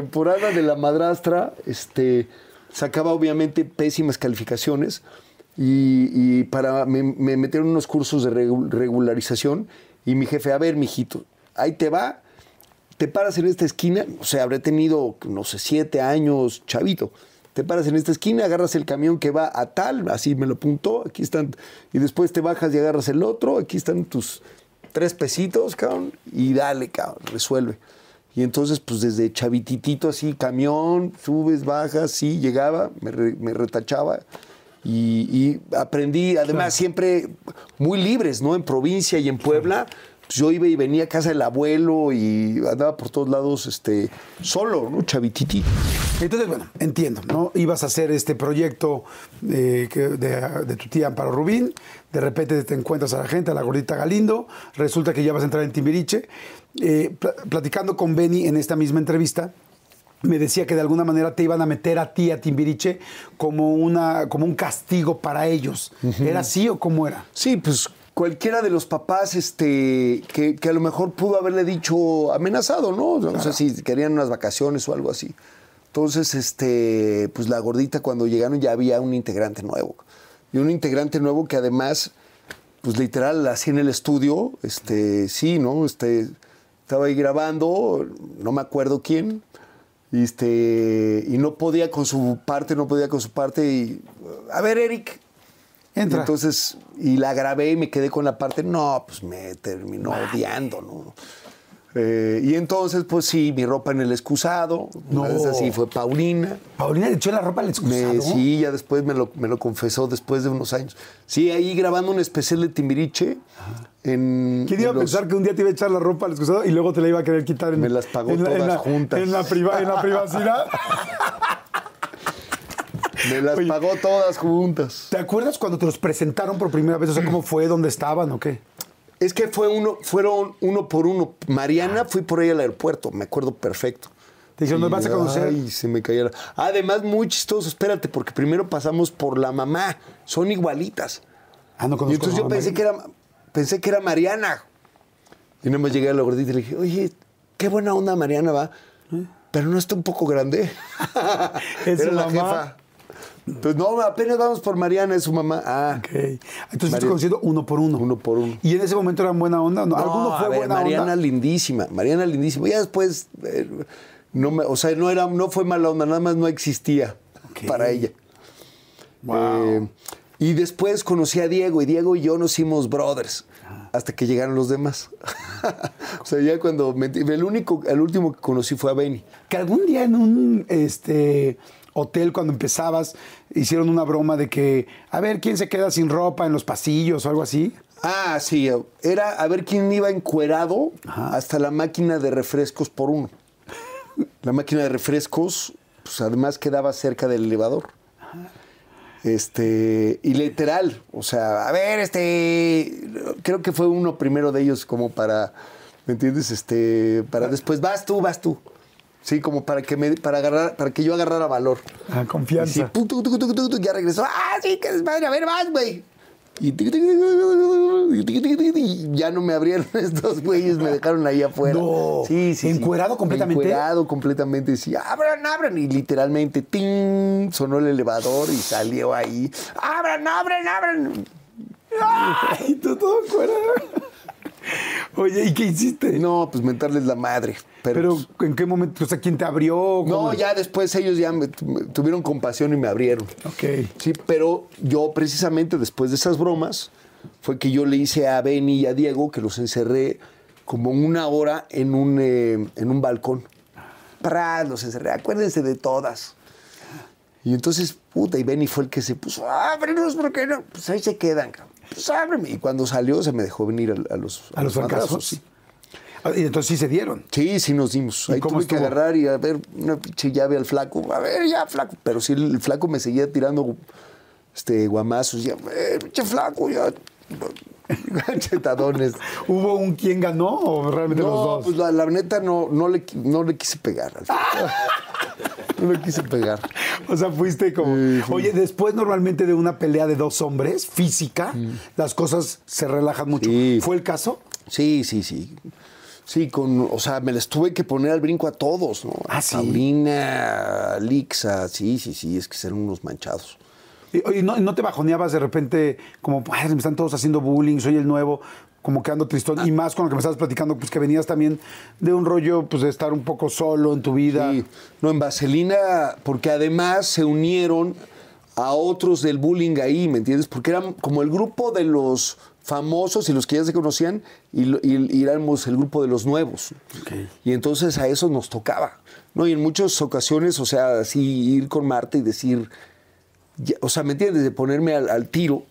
Temporada de la madrastra, este, sacaba obviamente pésimas calificaciones y, para, me, me metieron unos cursos de regu- regularización y mi jefe, a ver, mijito, ahí te va, te paras en esta esquina, o sea, habré tenido, no sé, siete años, chavito. Te paras en esta esquina, agarras el camión que va a tal, así me lo apuntó, aquí están, y después te bajas y agarras el otro, aquí están tus tres pesitos, cabrón, y dale, cabrón, resuelve. Y entonces, pues desde chavititito así, camión, subes, bajas, sí, llegaba, me, re- me retachaba. Y, y aprendí, además, siempre muy libres, ¿no? En provincia y en Puebla, pues yo iba y venía a casa del abuelo y andaba por todos lados, este, solo, ¿no? Chavititito. Entonces, bueno, entiendo, ¿no? Ibas a hacer este proyecto eh, de, de tu tía Amparo Rubín, de repente te encuentras a la gente, a la gordita Galindo, resulta que ya vas a entrar en Timbiriche. Eh, pla- platicando con Benny en esta misma entrevista, me decía que de alguna manera te iban a meter a ti a Timbiriche como, una, como un castigo para ellos. ¿Era así o cómo era? Sí, pues cualquiera de los papás este, que, que a lo mejor pudo haberle dicho amenazado, ¿no? No sé si querían unas vacaciones o algo así. Entonces, este, pues la gordita cuando llegaron ya había un integrante nuevo. Y un integrante nuevo que además, pues literal, así en el estudio, este, sí, ¿no? Este, estaba ahí grabando, no me acuerdo quién, y este, y no podía con su parte, no podía con su parte, y, a ver, Eric. Entra. Entonces, y la grabé y me quedé con la parte, no, pues me terminó odiando, ¿no? Eh, y entonces, pues sí, mi ropa en el excusado. No. Una vez así fue Paulina. Paulina le echó la ropa al excusado. Me- sí, ya después me lo, me lo confesó después de unos años. Sí, ahí grabando un especial de Timbiriche. En, ¿Quién iba a los- pensar que un día te iba a echar la ropa al excusado y luego te la iba a querer quitar en, Me las pagó en la- en todas la- juntas. En la, priva- en la privacidad. [LAUGHS] Me las Oye. pagó todas juntas. ¿Te acuerdas cuando te los presentaron por primera vez? O sea, ¿cómo fue? ¿Dónde estaban o qué? Es que fue uno, fueron uno por uno. Mariana, fui por ahí al aeropuerto, me acuerdo perfecto. Te dijeron, ¿nos vas a conocer? Ay, se me la... Además, muy chistoso, espérate, porque primero pasamos por la mamá. Son igualitas. Ah, no Y conozco entonces a yo pensé que, era, pensé que era Mariana. Y nada más llegué a la gordita y le dije, oye, qué buena onda Mariana va. Pero no está un poco grande. [LAUGHS] ¿Es era la mamá? jefa. Pues no, apenas vamos por Mariana, es su mamá. Ah. Ok. Entonces Mariana. conociendo uno por uno. Uno por uno. ¿Y en ese momento eran buena onda? ¿No? No, ¿Alguno fue a ver, buena Mariana onda? lindísima, Mariana lindísima. Ya después, eh, no me, o sea, no era, no fue mala onda, nada más no existía para ella. Wow. Eh, y después conocí a Diego y Diego y yo nos hicimos brothers hasta que llegaron los demás. [LAUGHS] o sea, ya cuando me- el único, el último que conocí fue a Benny. Que algún día en un este, hotel, cuando empezabas, hicieron una broma de que, a ver, ¿quién se queda sin ropa en los pasillos o algo así? Ah, sí, era a ver quién iba encuerado hasta la máquina de refrescos por uno. [LAUGHS] La máquina de refrescos, pues además quedaba cerca del elevador. Este, y literal, o sea, a ver, este, creo que fue uno primero de ellos como para, ¿me entiendes? Este, para después, vas tú, vas tú. Sí, como para que me, para agarrar, para que yo agarrara valor. Ah, confianza. Y sí, pum, ya regresó. Ah, sí, que desmadre, a ver, vas, güey. Y, ya no me abrieron estos güeyes, me dejaron ahí afuera. No. Sí, sí. sí. ¿Encuerado completamente? Encuerado completamente. Sí, abran, abran. Y literalmente, ¡ting! Sonó el elevador y salió ahí. ¡Abran, abran, abran! Ay, tú todo fuera. Oye, ¿y qué hiciste? No, pues mentarles la madre. Pero, Pero, pues, ¿en qué momento? O sea, ¿quién te abrió? no, ya después ellos ya me- me tuvieron compasión y me abrieron. Ok. Sí, pero yo precisamente después de esas bromas fue que yo le hice a Benny y a Diego que los encerré como una hora en un, eh, en un balcón. Para, los encerré, acuérdense de todas. Y entonces, puta, y Benny fue el que se puso, ábrenos, ¿por qué no? Pues ahí se quedan, cabrón. Pues ábreme. Y cuando salió se me dejó venir a, a los ¿A los fracasos? sí. Ah, Y entonces sí se dieron. Sí, sí nos dimos. ¿Y Ahí tuve que agarrar y a ver una pinche llave al flaco. A ver, ya, flaco. Pero sí, el flaco me seguía tirando este, guamazos. Ya, eh, pinche flaco, ya. [LAUGHS] Chetadones. ¿Hubo un quién ganó o realmente los dos? pues la, la neta no, no, le, no le quise pegar. [LAUGHS] no le quise pegar. O sea, fuiste como. Sí, sí. Oye, después normalmente de una pelea de dos hombres, física, las cosas se relajan mucho. ¿Fue el caso? Sí, sí, sí. Sí, con, o sea, me les tuve que poner al brinco a todos, ¿no? Ah, A ¿sí? Paulina, a Lixa, sí, sí, sí, es que eran unos manchados. Y, ¿no, no te bajoneabas de repente como, "Ay, me están todos haciendo bullying, soy el nuevo, como quedando tristón? Y más con lo que me estabas platicando, pues que venías también de un rollo, pues de estar un poco solo en tu vida. Sí, no, en Vaselina, porque además se unieron a otros del bullying ahí, ¿me entiendes? Porque eran como el grupo de los famosos y los que ya se conocían y, lo- y- y éramos el grupo de los nuevos. Y entonces a eso nos tocaba, ¿no? Y en muchas ocasiones, o sea, así ir con Marta y decir, o sea, ¿me entiendes? De ponerme al, al tiro.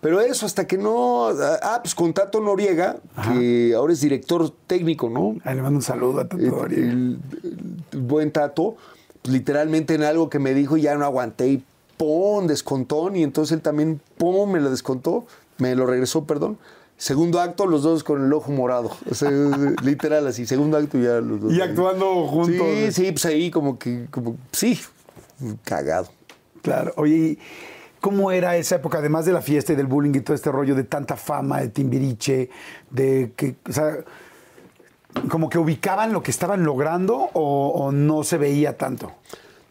Pero eso hasta que no... Ah, pues con Tato Noriega, que ahora es director técnico, ¿no? Ahí le mando un saludo a el, el- el buen Tato, pues, literalmente en algo que me dijo ya no aguanté y ¡pum! descontón y entonces él también ¡pum! me lo descontó, me lo regresó, perdón. Segundo acto, los dos con el ojo morado. O sea, [LAUGHS] literal así, segundo acto ya los dos. Y ahí. actuando juntos. Sí, sí, pues ahí como que, como, sí, cagado. Claro. Oye, ¿Cómo era esa época, además de la fiesta y del bullying y todo este rollo de tanta fama, de Timbiriche, de que, o sea, como que ubicaban lo que estaban logrando o, no se veía tanto?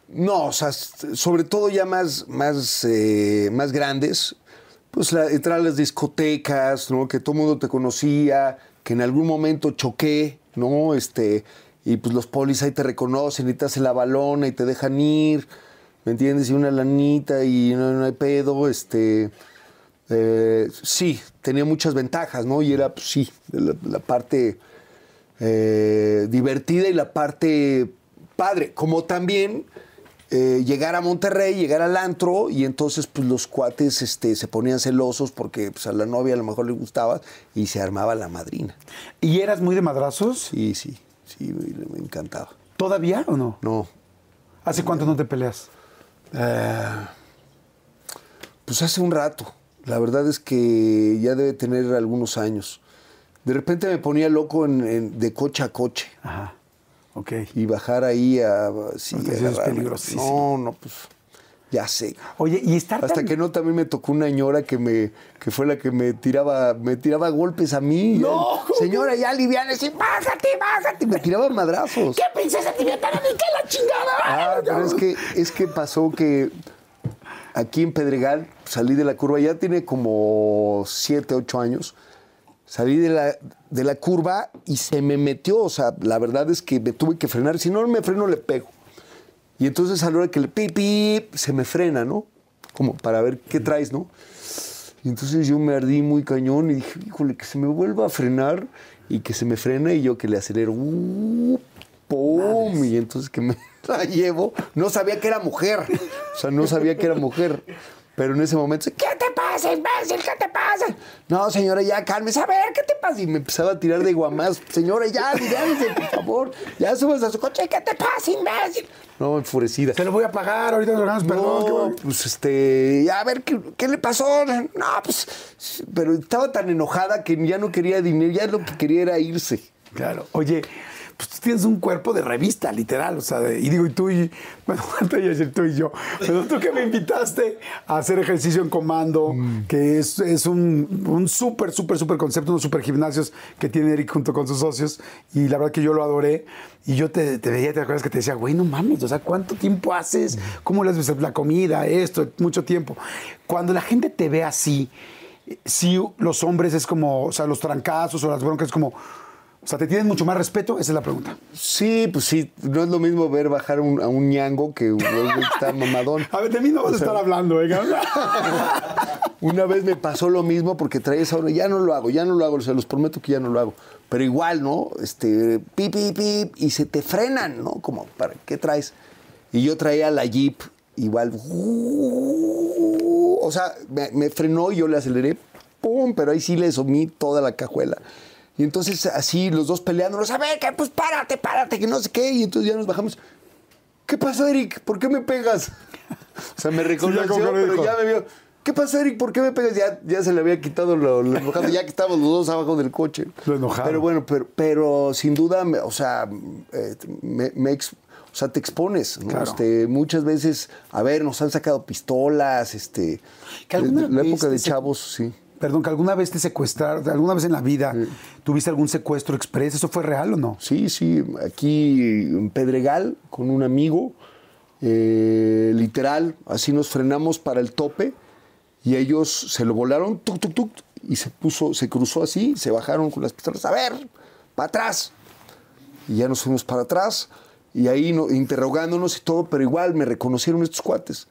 No, o sea, sobre todo ya más, más, eh, más grandes, pues la, entrar a las discotecas, ¿no? Que todo el mundo te conocía, que en algún momento choqué, ¿no? Este, y pues los polis ahí te reconocen y te hacen la balona y te dejan ir, ¿me entiendes? Y una lanita y no, no hay pedo, este... eh, sí, tenía muchas ventajas, ¿no? Y era, pues sí, la, la parte eh, divertida y la parte padre. Como también eh, llegar a Monterrey, llegar al antro y entonces pues los cuates este, se ponían celosos porque pues, a la novia a lo mejor le gustaba y se armaba la madrina. ¿Y eras muy de madrazos? Sí, sí, sí, me, me encantaba. ¿Todavía o no? No, ¿Hace cuánto no te peleas? Pues hace un rato. La verdad es que ya debe tener algunos años. De repente me ponía loco en- en- de coche a coche. Ajá. Ok. y bajar ahí a... Sí, Porque eso es peligrosísimo. No, no, pues ya sé. Oye, y estar Hasta tan- que no también me tocó una ñora que me que fue la que me tiraba me tiraba golpes a mí. No, ¿cómo señora, ya liviana, sí, bájate, bájate, me tiraba madrazos. ¿Qué princesa tibetana ni qué la chingada? Ah, pero es que es que pasó que aquí en Pedregal salí de la curva, ya tiene como 7, 8 años. Salí de la, de la curva y se me metió, o sea, la verdad es que me tuve que frenar, si no me freno le pego. Y entonces a la hora que le pip, pip, se me frena, ¿no? Como para ver qué traes, ¿no? Y entonces yo me ardí muy cañón y dije, híjole, que se me vuelva a frenar y que se me frene y yo que le acelero. ¡uh! ¡Pum! Y entonces que me [LAUGHS] la llevo. No sabía que era mujer. O sea, no sabía que era mujer. Pero en ese momento, ¿qué te pasa, imbécil? ¿Qué te pasa? No, señora, ya cálmese. A ver, ¿qué te pasa? Y me empezaba a tirar de guamás. [LAUGHS] Señora, ya, diríanse, por favor. Ya subes a su coche. ¿Qué te pasa, imbécil? No, enfurecida. Se lo voy a pagar, ahorita nos ganamos perdón. No, pues este, a ver, ¿qué, qué le pasó? No, pues, pero estaba tan enojada que ya no quería dinero, ya lo que quería era irse. Claro. Oye, pues tú tienes un cuerpo de revista, literal. O sea, de- y digo, y tú y. [LAUGHS] Bueno, te iba a decir tú y yo. Pero tú que me invitaste a hacer ejercicio en comando, que es, es un, un súper, súper, súper concepto, unos súper gimnasios que tiene Eric junto con sus socios. Y la verdad que yo lo adoré. Y yo te, te veía, te acuerdas que te decía, güey, no mames, o sea, ¿cuánto tiempo haces? ¿Cómo le haces la comida, esto, mucho tiempo? Cuando la gente te ve así, sí, los hombres es como, o sea, los trancazos o las broncas es como. O sea, ¿te tienen mucho más respeto? Esa es la pregunta. Sí, pues sí, no es lo mismo ver bajar un- a un ñango que un güey que está [LAUGHS] mamadón. A ver, de mí no vas a estar hablando, ¿eh? [LAUGHS] Una vez me pasó lo mismo porque traía esa hora, ya no lo hago, ya no lo hago, se los prometo que ya no lo hago. Pero igual, ¿no? Este, pip, pip, pip, y se te frenan, ¿no? Como, ¿para qué traes? Y yo traía la Jeep, igual, o sea, me, me frenó y yo le aceleré, ¡pum! Pero ahí sí le somí toda la cajuela. Y entonces así los dos peleándonos, a ver, que pues párate, párate, que no sé qué. Y entonces ya nos bajamos. ¿Qué pasó, Eric? ¿Por qué me pegas? O sea, me reconoció, pero dijo. ya me vio. ¿Qué pasó, Eric? ¿Por qué me pegas? Ya, ya se le había quitado lo, lo enojado, ya que estábamos los dos abajo del coche. Lo enojado. Pero bueno, pero, pero sin duda, me- o sea, eh, me, me ex- o sea, te expones, ¿no? Claro. Este, muchas veces, a ver, nos han sacado pistolas, este, Que alguna la vez época de se- chavos, sí. Perdón, que alguna vez te secuestraron, alguna vez en la vida tuviste algún secuestro express, ¿eso fue real o no? Sí, sí, aquí en Pedregal con un amigo, eh, literal, así nos frenamos para el tope y ellos se lo volaron, tuc, tuc, tuc, y se puso, se cruzó así, se bajaron con las pistolas, a ver, para atrás. Y ya nos fuimos para atrás y ahí no- interrogándonos y todo, pero igual me reconocieron estos cuates.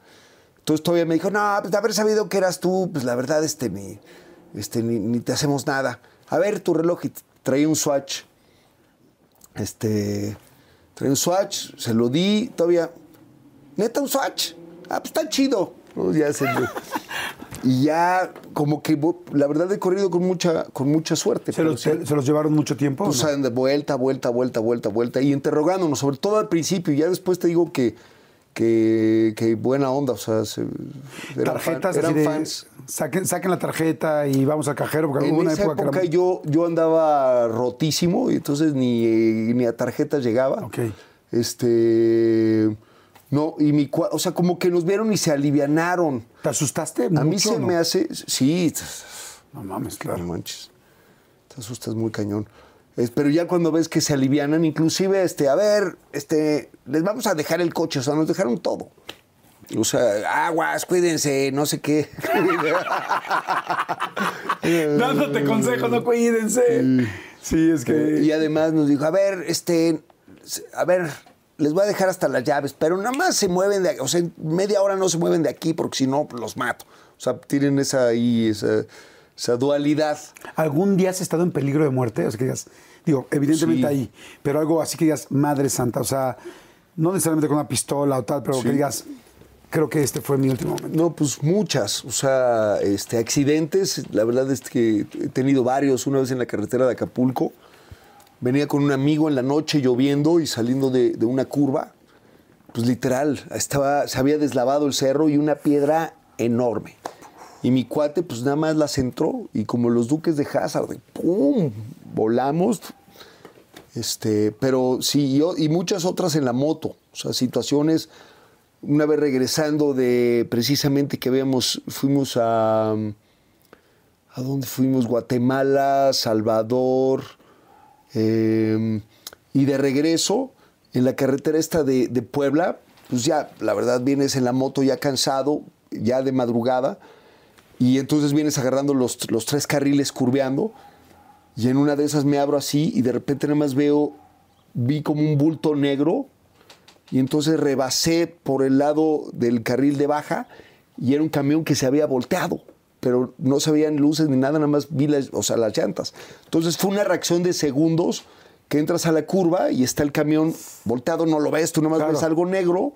Entonces todavía me dijo, no, pues de haber sabido que eras tú, pues la verdad, este, ni, este, ni, ni te hacemos nada. A ver tu reloj y traía un swatch. Este, traía un swatch, se lo di, todavía, neta un swatch. Ah, pues está chido. ¿no? Ya se [LAUGHS] y ya, como que, la verdad he corrido con mucha, con mucha suerte. ¿Se los, se- se los llevaron mucho tiempo? Pues no? de vuelta, vuelta, vuelta, vuelta, vuelta. Y interrogándonos, sobre todo al principio. Y ya después te digo que, que, que buena onda. O sea, se, eran, Tarjetas fan- eran de, fans. Saquen, saquen la tarjeta y vamos al cajero, porque En hubo una esa época, época, era- yo, yo andaba rotísimo y entonces ni, ni a tarjetas llegaba. Ok. Este, No, y mi o sea, como que nos vieron y se alivianaron. ¿Te asustaste? A mí se no? me hace. Sí, No mames, no claro. manches. Te asustas muy cañón. Es- pero ya cuando ves que se alivianan, inclusive, este, a ver, este, les vamos a dejar el coche, o sea, nos dejaron todo. O sea, aguas, cuídense, no sé qué. [LAUGHS] Dándote consejos, no cuídense. Sí, es que. Y además nos dijo, a ver, este, a ver, les voy a dejar hasta las llaves, pero nada más se mueven de aquí, o sea, en media hora no se mueven de aquí porque si no, los mato. O sea, tienen esa ahí, esa, esa dualidad. ¿Algún día has estado en peligro de muerte? O sea, que digas, digo, evidentemente Sí. ahí, pero algo así que digas, Madre Santa, o sea, no necesariamente con una pistola o tal, pero que digas, creo que este fue mi último momento. No, pues muchas. O sea, este, accidentes, la verdad es que he tenido varios. Una vez en la carretera de Acapulco, venía con un amigo en la noche lloviendo y saliendo de, de una curva, pues literal, estaba, se había deslavado el cerro y una piedra enorme. Y mi cuate, pues nada más la centró y como los duques de Hazard, ¡pum! Volamos. Este, pero sí, yo, y muchas otras en la moto. O sea, situaciones una vez regresando de precisamente que habíamos, fuimos a. ¿A dónde fuimos? Guatemala, Salvador. eh, y de regreso, en la carretera esta de, de Puebla, pues ya, la verdad, vienes en la moto ya cansado, ya de madrugada, y entonces vienes agarrando los, los tres carriles curveando, y en una de esas me abro así, y de repente nada más veo, vi como un bulto negro, y entonces rebasé por el lado del carril de baja y era un camión que se había volteado, pero no se veían luces ni nada, nada más vi las, o sea, las llantas. Entonces fue una reacción de segundos que entras a la curva y está el camión volteado, no lo ves, tú nada más Claro. ves algo negro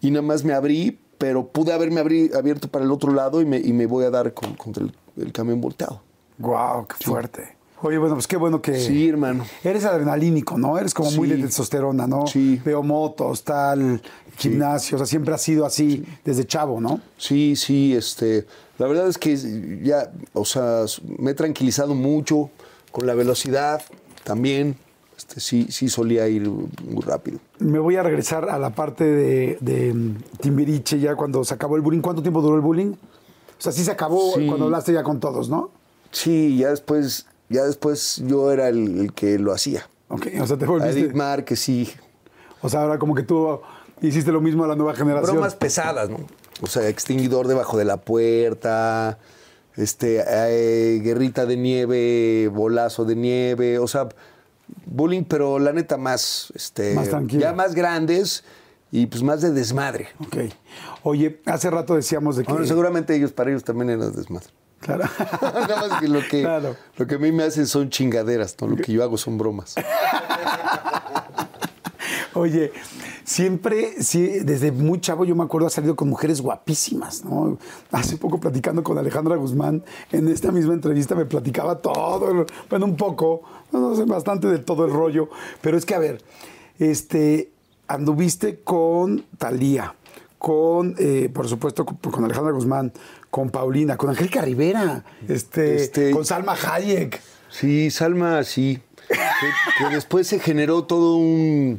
y nada más me abrí, pero pude haberme abierto para el otro lado y me, y me voy a dar con- contra el, el camión volteado. Guau, qué fuerte. Oye, bueno, pues qué bueno que. Sí, hermano. Eres adrenalínico, ¿no? Eres como muy de testosterona, ¿no? Sí. Veo motos, tal, gimnasio, o sea, siempre ha sido así desde chavo, ¿no? Sí, sí, este, la verdad es que ya, o sea, me he tranquilizado mucho con la velocidad también. Este, sí, sí solía ir muy rápido. Me voy a regresar a la parte de, de mm, Timbiriche ya cuando se acabó el bullying. ¿Cuánto tiempo duró el bullying? O sea, sí se acabó Sí. cuando hablaste ya con todos, ¿no? Sí, ya después, ya después yo era el, el que lo hacía. Ok, o sea, te A volviste. Edith Márquez, sí. O sea, ahora como que tú hiciste lo mismo a la nueva generación. Bromas pesadas, ¿no? O sea, extinguidor debajo de la puerta, este, eh, guerrita de nieve, bolazo de nieve, o sea, bullying, pero la neta más, este, Más tranquilo. ya más grandes y pues más de desmadre. Ok. Oye, hace rato decíamos de que. Bueno, seguramente ellos, para ellos también era desmadre. Claro. [LAUGHS] Nada más que lo que, Claro. lo que a mí me hacen son chingaderas, ¿no? Lo que yo hago son bromas. [LAUGHS] Oye, siempre, sí, desde muy chavo yo me acuerdo ha salido con mujeres guapísimas, ¿no? Hace poco platicando con Alejandra Guzmán, en esta misma entrevista me platicaba todo, bueno, un poco, no, sé, bastante de todo el rollo, pero es que, a ver, este, anduviste con Talía, con, eh, por supuesto, con, con Alejandra Guzmán, con Paulina, con Angélica Rivera, este, Este- con Salma Hayek. Sí, Salma, sí. Que, que después se generó todo un...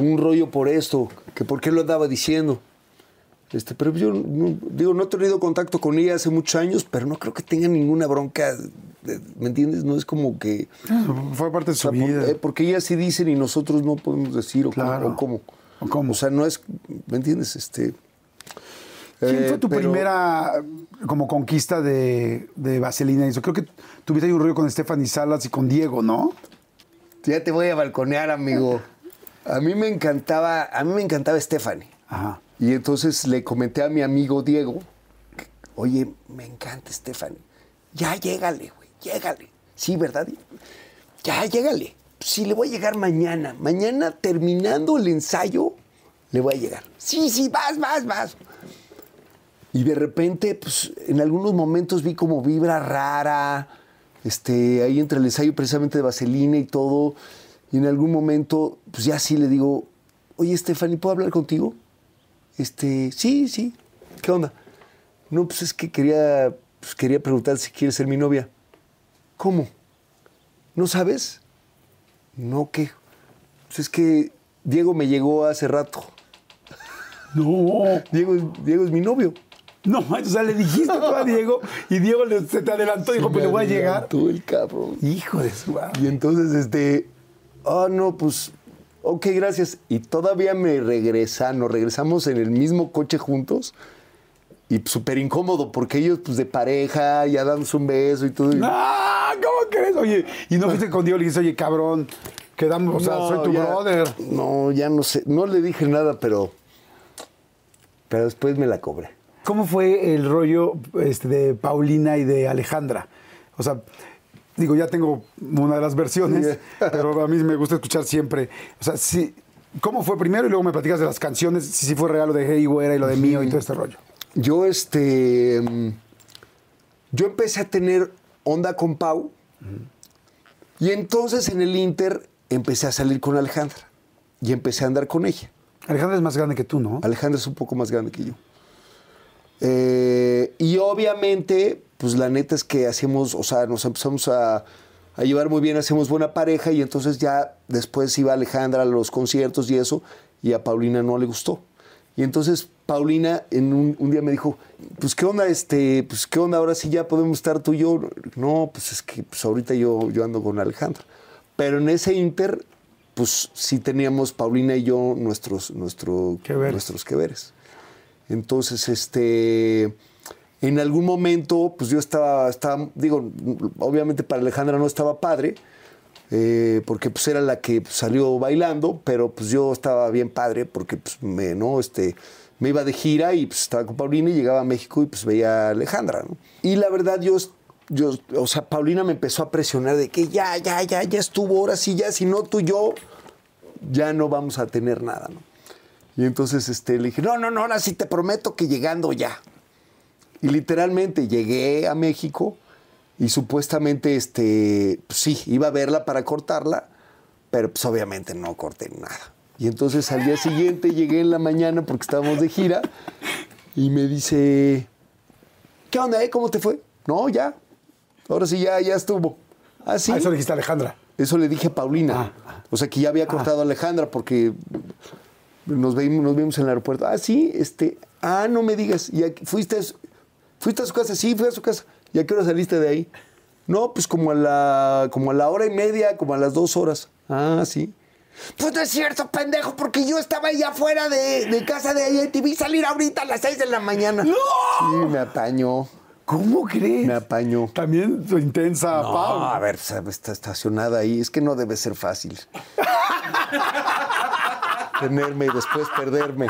Un rollo por esto, que por qué lo andaba diciendo. Este, pero yo no, digo, no he tenido contacto con ella hace muchos años, pero no creo que tenga ninguna bronca. ¿Me entiendes? No es como que. Fue parte de o sea, su por- vida. eh, porque ellas sí dicen y nosotros no podemos decir o, cómo- Claro. o cómo. ¿O cómo? O sea, no es, ¿me entiendes? Este, ¿Quién eh, fue tu pero- primera como conquista de, de Vaselina? y Eso creo que tuviste ahí un rollo con Stephanie Salas y con Diego, ¿no? Ya te voy a balconear, amigo. A mí me encantaba, a mí me encantaba Stephanie. Ajá. Y entonces le comenté a mi amigo Diego, oye, me encanta Stephanie. Ya llégale, güey, llégale. Sí, ¿verdad? Ya llégale. Sí, le voy a llegar mañana. Mañana terminando el ensayo, le voy a llegar. Sí, sí, vas, vas, vas. Y de repente, pues, en algunos momentos vi como vibra rara, este, ahí entre el ensayo precisamente de Vaselina y todo. Y en algún momento, pues ya sí le digo, oye, Stephanie, ¿puedo hablar contigo? Este, sí, sí. ¿Qué onda? No, pues es que quería, pues quería preguntar si quieres ser mi novia. ¿Cómo? ¿No sabes? No, ¿qué? Pues es que Diego me llegó hace rato. No. [LAUGHS] Diego, Diego es mi novio. No, o sea, le dijiste tú a [LAUGHS] Diego y Diego se te adelantó y dijo, pues le voy a llegar. Tú el cabrón. Hijo de su Y entonces, este, ah, no, pues, ok, gracias. Y todavía me regresan, nos regresamos en el mismo coche juntos. Y súper incómodo, porque ellos, pues, de pareja, ya dándose un beso y todo. y- ¡Ah! ¿Cómo crees? Oye, y no fuiste con Diego, le dijiste, oye, cabrón, quedamos, o sea, No, soy tu ya- brother. No, ya no sé. No le dije nada, pero. Pero después me la cobré. ¿Cómo fue el rollo este, de Paulina y de Alejandra? O sea, digo, ya tengo una de las versiones, [LAUGHS] pero a mí me gusta escuchar siempre. O sea, sí, ¿cómo fue primero y luego me platicas de las canciones? Si sí fue real lo de Hey Güera y lo de Mío y todo este rollo. Yo, este. mm, Yo empecé a tener onda con Pau. Y entonces en el Inter empecé a salir con Alejandra. Y empecé a andar con ella. Alejandra es más grande que tú, ¿no? Alejandra es un poco más grande que yo. Eh, y obviamente, pues la neta es que hacemos, o sea, nos empezamos a, a llevar muy bien, hacemos buena pareja y entonces ya después iba Alejandra a los conciertos y eso, y a Paulina no le gustó. Y entonces Paulina en un, un día me dijo, pues qué onda, este, pues qué onda, ahora sí ya podemos estar tú y yo. No, pues es que pues, ahorita yo, yo ando con Alejandra. Pero en ese inter, pues sí teníamos Paulina y yo nuestros, nuestro, Que nuestros que veres. Entonces, este, en algún momento, pues yo estaba, estaba, digo, obviamente para Alejandra no estaba padre, eh, porque pues era la que salió bailando, pero pues yo estaba bien padre porque pues me, ¿no? Este, me iba de gira y pues estaba con Paulina y llegaba a México y pues veía a Alejandra, ¿no? Y la verdad yo, yo, o sea, Paulina me empezó a presionar de que ya, ya, ya, ya estuvo, ahora sí, ya, si no tú y yo, ya no vamos a tener nada, ¿no? Y entonces este, le dije, no, no, no, ahora sí te prometo que llegando ya. Y literalmente llegué a México y supuestamente, este, pues sí, iba a verla para cortarla, pero pues obviamente no corté nada. Y entonces al día siguiente llegué en la mañana porque estábamos de gira y me dice, ¿qué onda, eh? ¿Cómo te fue? No, ya. Ahora sí, ya, ya estuvo. ¿Ah, sí? Ah, eso le dijiste a Alejandra. Eso le dije a Paulina. O sea, que ya había cortado a Alejandra porque nos vimos, nos vimos en el aeropuerto. Ah, sí, este. Ah, no me digas. ¿Y a- fuiste, fuiste a su casa? Sí, fui a su casa. ¿Y a qué hora saliste de ahí? No, pues como a la, como a la hora y media, como a las dos horas. Ah, sí. Pues no es cierto, pendejo, porque yo estaba ahí afuera de, de casa de ella y te vi salir ahorita a las seis de la mañana. ¡No! Sí, me apañó. ¿Cómo crees? Me apañó. También intensa, No, Pau. a ver, está estacionada ahí. Es que no debe ser fácil. [LAUGHS] Tenerme y después perderme.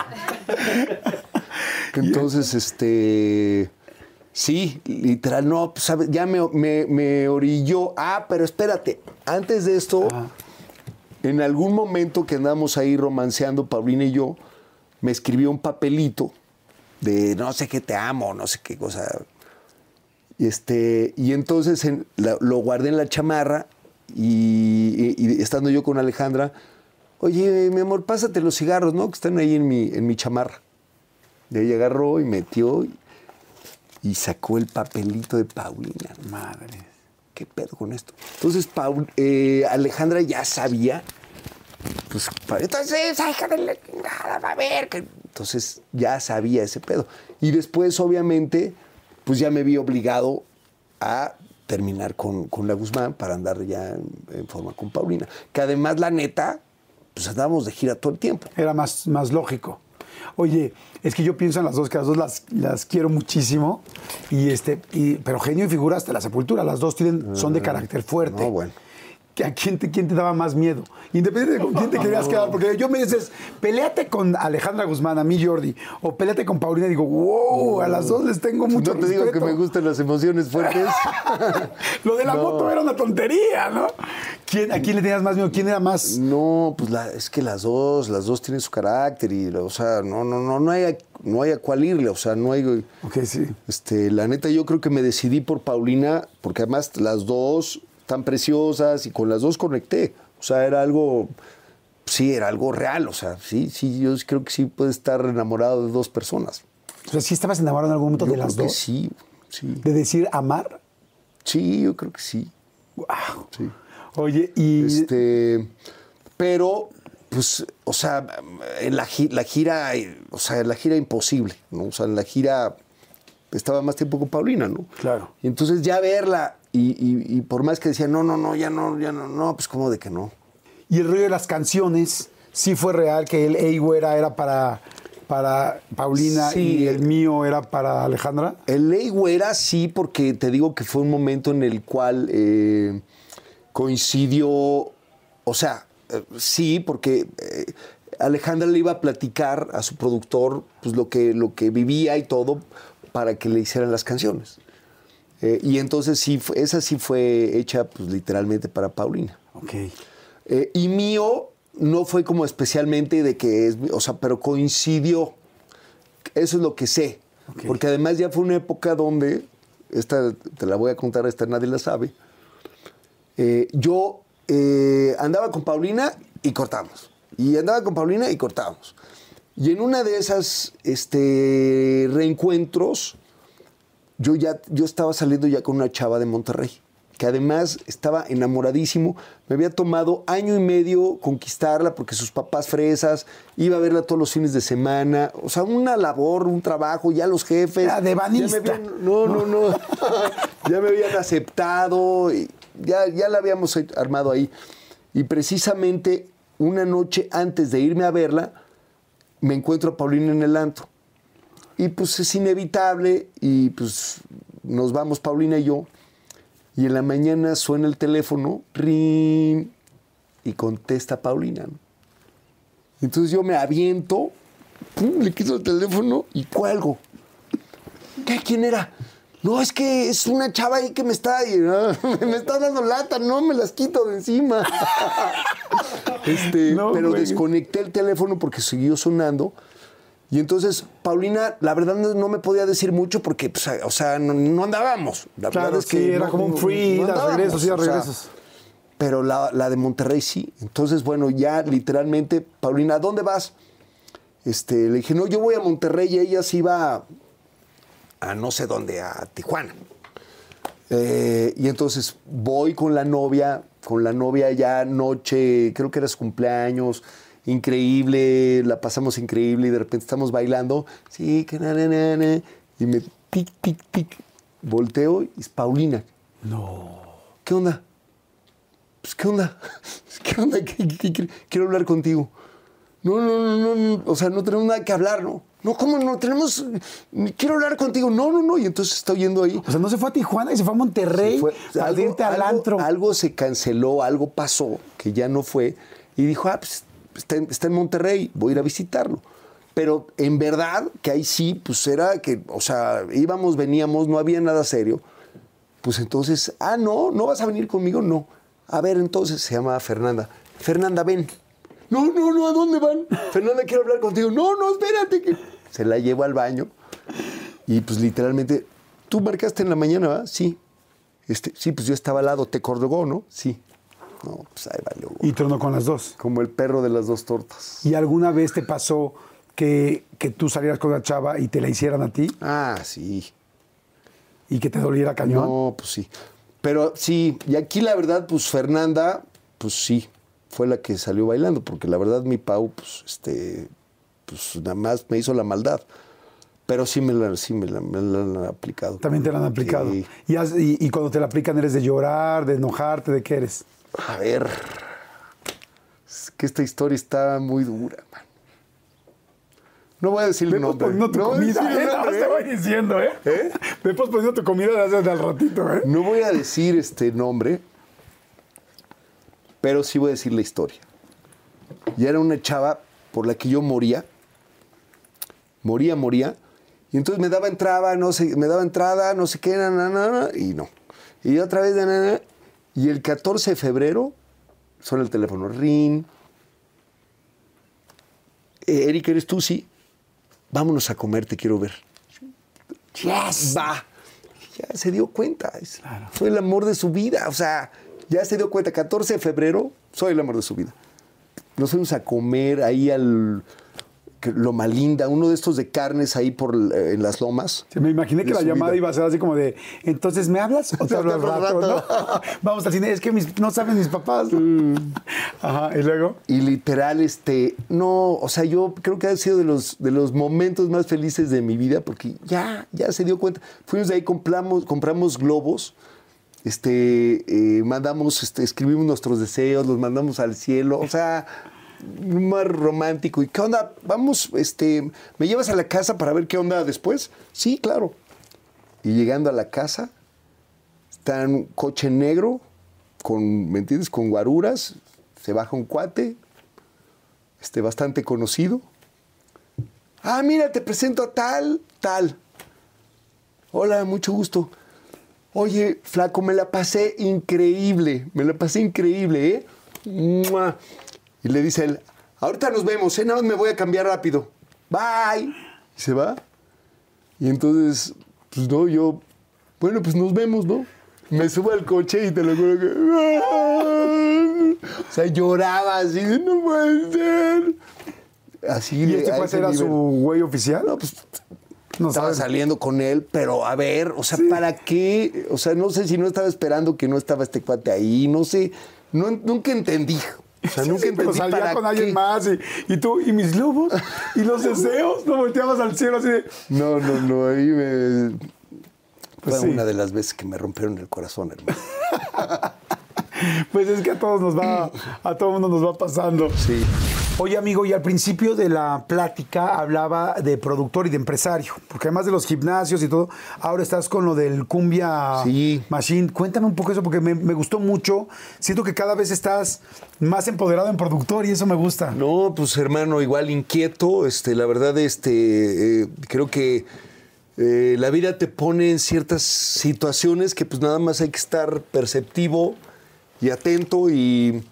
Entonces, este. Sí, literal, no, pues, ya me, me- me orilló. Ah, pero espérate, antes de esto, en algún momento que andamos ahí romanceando, Paulina y yo, me escribió un papelito de no sé qué te amo, no sé qué cosa. Y, este, y entonces en- la- lo guardé en la chamarra y, y- y estando yo con Alejandra, oye, mi amor, pásate los cigarros, ¿no? Que están ahí en mi, en mi chamarra. Y ella agarró y metió y, y sacó el papelito de Paulina. Madre, ¿qué pedo con esto? Entonces Paul- eh, Alejandra ya sabía. Pues, entonces, va a ver. Entonces ya sabía ese pedo. Y después, obviamente, pues ya me vi obligado a terminar con, con la Guzmán para andar ya en, en forma con Paulina. Que además, la neta, pues andábamos de gira todo el tiempo. Era más, más lógico. Oye, es que yo pienso en las dos, que las dos las, las quiero muchísimo. Y este, y- pero genio y figura hasta la sepultura. Las dos tienen, son de carácter fuerte. no, bueno. ¿Que ¿A quién te, quién te daba más miedo? Independiente de con quién te querías quedar. Porque yo me dices, peleate con Alejandra Guzmán, a mí Jordi, o peleate con Paulina. Digo, wow, a las dos les tengo mucho no te digo que me gustan las emociones fuertes. [LAUGHS] Lo de la No. moto era una tontería, ¿no? ¿Quién, ¿A quién le tenías más miedo? ¿Quién era más? No, pues la- es que las dos, las dos tienen su carácter y, o sea, no, no, no, no hay, a, no hay a cuál irle, o sea, no hay, Ok, sí. este, la neta yo creo que me decidí por Paulina, porque además las dos tan preciosas y con las dos conecté, o sea, era algo, sí, era algo real, o sea, sí, sí, yo creo que sí puede estar enamorado de dos personas. O sea, ¿sí estabas enamorado en algún momento Yo de las creo que dos? sí, sí, De decir amar. sí, yo creo que sí, Wow. sí. Oye, y. Este, pero, pues, o sea, en la, la gira, o sea, en la gira imposible, ¿no? O sea, en la gira estaba más tiempo con Paulina, ¿no? Claro. Y entonces ya verla, y, y- y por más que decía, no, no, no, ya no, ya no, no, pues como de que no. Y el rollo de las canciones, sí fue real que el Ey Güera era para, para Paulina Sí. y el mío era para Alejandra. El Güera sí, porque te digo que fue un momento en el cual eh, coincidió, o sea, eh, sí, porque eh, Alejandra le iba a platicar a su productor pues, lo, que, lo que vivía y todo para que le hicieran las canciones. Eh, y entonces sí, esa sí fue hecha pues, literalmente para Paulina. Ok. Eh, y mío no fue como especialmente de que es, o sea, pero coincidió. Eso es lo que sé. Ok. Porque además ya fue una época donde, esta te la voy a contar, esta nadie la sabe. Eh, yo eh, andaba con Paulina y cortamos. Y andaba con Paulina y cortamos. Y en una de esas este, reencuentros, yo ya yo estaba saliendo ya con una chava de Monterrey, que además estaba enamoradísimo. Me había tomado año y medio conquistarla porque sus papás fresas, iba a verla todos los fines de semana. O sea, una labor, un trabajo, ya los jefes. Era de ya me banista. habían- no, no, no. [LAUGHS] ya me habían aceptado, y ya, ya la habíamos armado ahí. Y precisamente una noche antes de irme a verla, me encuentro a Paulina en el antro. Y pues es inevitable y pues nos vamos Paulina y yo. Y en la mañana suena el teléfono, ring, y contesta Paulina. ¿no? Entonces yo me aviento, pum, le quito el teléfono y cuelgo. ¿Qué? ¿Quién era? No, es que es una chava ahí que me está, y, ah, [LAUGHS] me está dando lata, no me las quito de encima. [LAUGHS] Este, No, pero güey. desconecté el teléfono porque siguió sonando. Y entonces, Paulina, la verdad no, no me podía decir mucho porque, pues, o sea, no, no andábamos. La Claro, verdad es sí, que era no- como un free, regresos, o sea, regresos. pero la, la de Monterrey sí. Entonces, bueno, ya literalmente, Paulina, ¿a dónde vas? Este, le dije, no, yo voy a Monterrey y ella se iba a, a no sé dónde, a Tijuana. Eh, y entonces voy con la novia, con la novia ya noche, creo que era su cumpleaños, increíble, la pasamos increíble y de repente estamos bailando, sí, que na, na, na, na, y me tic, tic, tic, volteo y es Paulina. No. ¿Qué onda? Pues, ¿qué onda? [LAUGHS] ¿Qué onda? ¿Qué- qué- qué- quiero hablar contigo. No, no, no, no, o sea, no tenemos nada que hablar, ¿no? No, ¿cómo no? Tenemos, quiero hablar contigo. No, no, no, y entonces está yendo ahí. O sea, no se fue a Tijuana y se fue a Monterrey Fue- irte al algo- antro. algo se canceló, algo pasó que ya no fue. Y dijo, ah, pues está en, Monterrey, voy a ir a visitarlo. Pero en verdad, que ahí sí, pues era que, o sea, íbamos, veníamos, no había nada serio. Pues entonces, ah, no, no vas a venir conmigo, no. A ver, entonces se llama Fernanda. Fernanda, ven. No, no, no, ¿a dónde van? Fernanda, quiero hablar contigo. No, no, espérate. Se la llevo al baño y pues literalmente, tú marcaste en la mañana, ¿verdad? Sí. Este, sí, pues yo estaba al lado, te colgó, ¿no? Sí. No, pues ahí valió. Y tronó con las dos. Como el perro de las dos tortas. ¿Y alguna vez te pasó que, que tú salieras con la chava y te la hicieran a ti Ah, sí. y que te doliera cañón? No, pues sí. Pero sí, y aquí la verdad, pues Fernanda, pues sí, fue la que salió bailando, porque la verdad mi Pau, pues, este, pues nada más me hizo la maldad. Pero sí me la, sí me la, me la han aplicado. También te la han aplicado. Sí. Y, has- y- y cuando te la aplican, ¿eres de llorar, de enojarte, de qué eres? A ver. Es que esta historia está muy dura, man. No voy a decir el nombre. tu no voy a comida, decir el ¿eh? Nombre, te voy diciendo, ¿eh? ¿Eh? Ve posponiendo tu comida desde al ratito, ¿eh? No voy a decir este nombre, pero sí voy a decir la historia. Y era una chava por la que yo moría. Moría, moría. Y entonces me daba entrada, no sé, me daba entrada, no sé qué, na, na, na, y no. Y otra vez, y el 14 de febrero suena el teléfono, ring. Eh, Eric, ¿eres tú? Sí. Vámonos a comer, te quiero ver. Yes. Va. Ya se dio cuenta. Soy el amor de su vida. O sea, ya se dio cuenta. 14 de febrero, soy el amor de su vida. Nos fuimos a comer ahí al que- Loma Linda, uno de estos de carnes ahí por eh, en las lomas. Sí, me imaginé que la llamada iba a ser así como de, entonces, ¿me hablas o te Te hablo rato? al ¿no? [LAUGHS] Vamos al cine, es que mis- no saben mis papás. Mm. Ajá, y luego. Y literal, este, no, o sea, yo creo que ha sido de los, de los momentos más felices de mi vida porque ya, ya se dio cuenta. Fuimos de ahí, compramos, compramos globos, este, eh, mandamos, este, escribimos nuestros deseos, los mandamos al cielo, o sea, más romántico. ¿Y qué onda? Vamos, este, ¿me llevas a la casa para ver qué onda después? Sí, claro. Y llegando a la casa, está en un coche negro, con, ¿me entiendes? Con guaruras, se baja un cuate, este, bastante conocido. Ah, mira, te presento a tal, tal. Hola, mucho gusto. Oye, flaco, me la pasé increíble, me la pasé increíble, ¿eh? ¡Mua! Y le dice él, ahorita nos vemos, ¿eh? Nada más me voy a cambiar rápido. Bye. Y se va. Y entonces, pues no, yo, bueno, pues nos vemos, ¿no? Me subo al coche y te lo juro que... O sea, lloraba así, no puede ser. Así ¿Y este cuate era nivel. su güey oficial? No, pues No estaba saliendo con él, pero a ver, o sea, ¿para qué? O sea, no sé si no estaba esperando que no estaba este cuate ahí, no sé, no, nunca entendí. O sea, nunca sí, pero salía con alguien más y, y tú, y mis lobos, y los [LAUGHS] deseos, no volteabas al cielo así de... No, no, no, ahí me... Pues Fue sí. una de las veces que me rompieron el corazón, hermano. [LAUGHS] Pues es que a todos nos va, a todo mundo nos va pasando. Sí. Oye, amigo, y al principio de la plática hablaba de productor y de empresario, porque además de los gimnasios y todo, ahora estás con lo del Cumbia Sí. Machine. Cuéntame un poco eso, porque me, me gustó mucho. Siento que cada vez estás más empoderado en productor y eso me gusta. No, pues hermano, igual inquieto. Este, la verdad, este, eh, creo que eh, la vida te pone en ciertas situaciones que pues nada más hay que estar perceptivo y atento y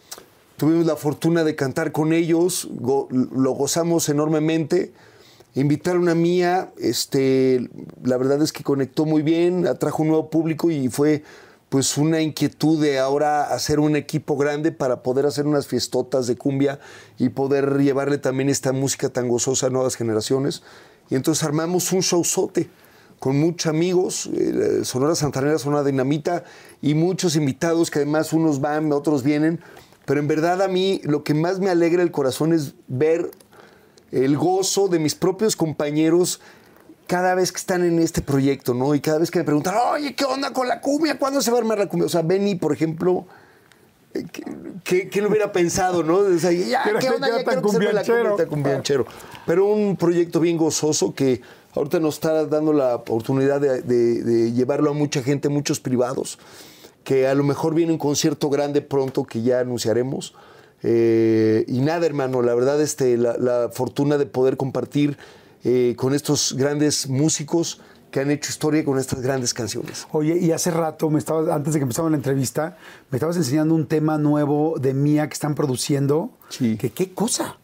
tuvimos la fortuna de cantar con ellos, go- lo gozamos enormemente. Invitaron a Mía, este, la verdad es que conectó muy bien, atrajo un nuevo público y fue pues una inquietud de ahora hacer un equipo grande para poder hacer unas fiestotas de cumbia y poder llevarle también esta música tan gozosa a nuevas generaciones. Y entonces armamos un showzote con muchos amigos, eh, Sonora Santanera, Sonora Dinamita y muchos invitados que además unos van, otros vienen. Pero en verdad a mí lo que más me alegra el corazón es ver el gozo de mis propios compañeros cada vez que están en este proyecto, ¿no? Y cada vez que me preguntan, oye, ¿qué onda con la cumbia? ¿Cuándo se va a armar la cumbia? O sea, Benny, por ejemplo, eh, ¿qué, lo hubiera pensado, no? O sea, ya, ¿qué onda? Ya tan quiero que se la cumbia, tan cumbianchero. Pero un proyecto bien gozoso que ahorita nos está dando la oportunidad de, de- de llevarlo a mucha gente, muchos privados, que a lo mejor viene un concierto grande pronto que ya anunciaremos. Eh, y nada, hermano, la verdad, este, la, la fortuna de poder compartir eh, con estos grandes músicos que han hecho historia con estas grandes canciones. Oye, y hace rato, me estabas, antes de que empezamos la entrevista, me estabas enseñando un tema nuevo de Mía que están produciendo. Sí. Que qué cosa.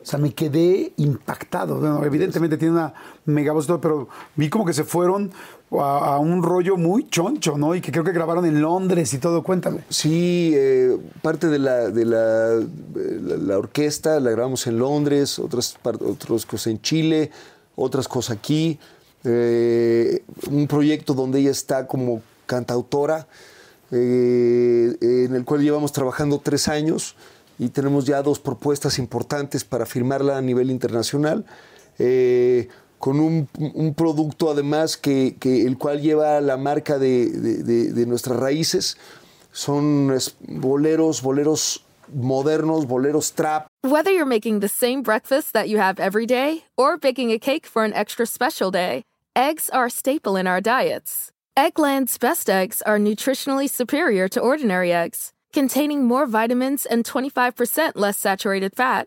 O sea, me quedé impactado. Bueno, evidentemente tiene una mega voz, y todo, pero vi como que se fueron a, un rollo muy choncho, ¿no? Y que creo que grabaron en Londres y todo. Cuéntame. Sí, eh, parte de, la, de la, orquesta la grabamos en Londres, otras, otras cosas en Chile, otras cosas aquí. Eh, un proyecto donde ella está como cantautora, eh, en el cual llevamos trabajando tres años y tenemos ya dos propuestas importantes para firmarla a nivel internacional. Eh, con un, un producto además que, que el cual lleva la marca de, de- de- de nuestras raíces. Son boleros, boleros modernos, boleros trap. Whether you're making the same breakfast that you have every day or baking a cake for an extra special day, eggs are a staple in our diets. Eggland's best eggs are nutritionally superior to ordinary eggs, containing more vitamins and 25% less saturated fat.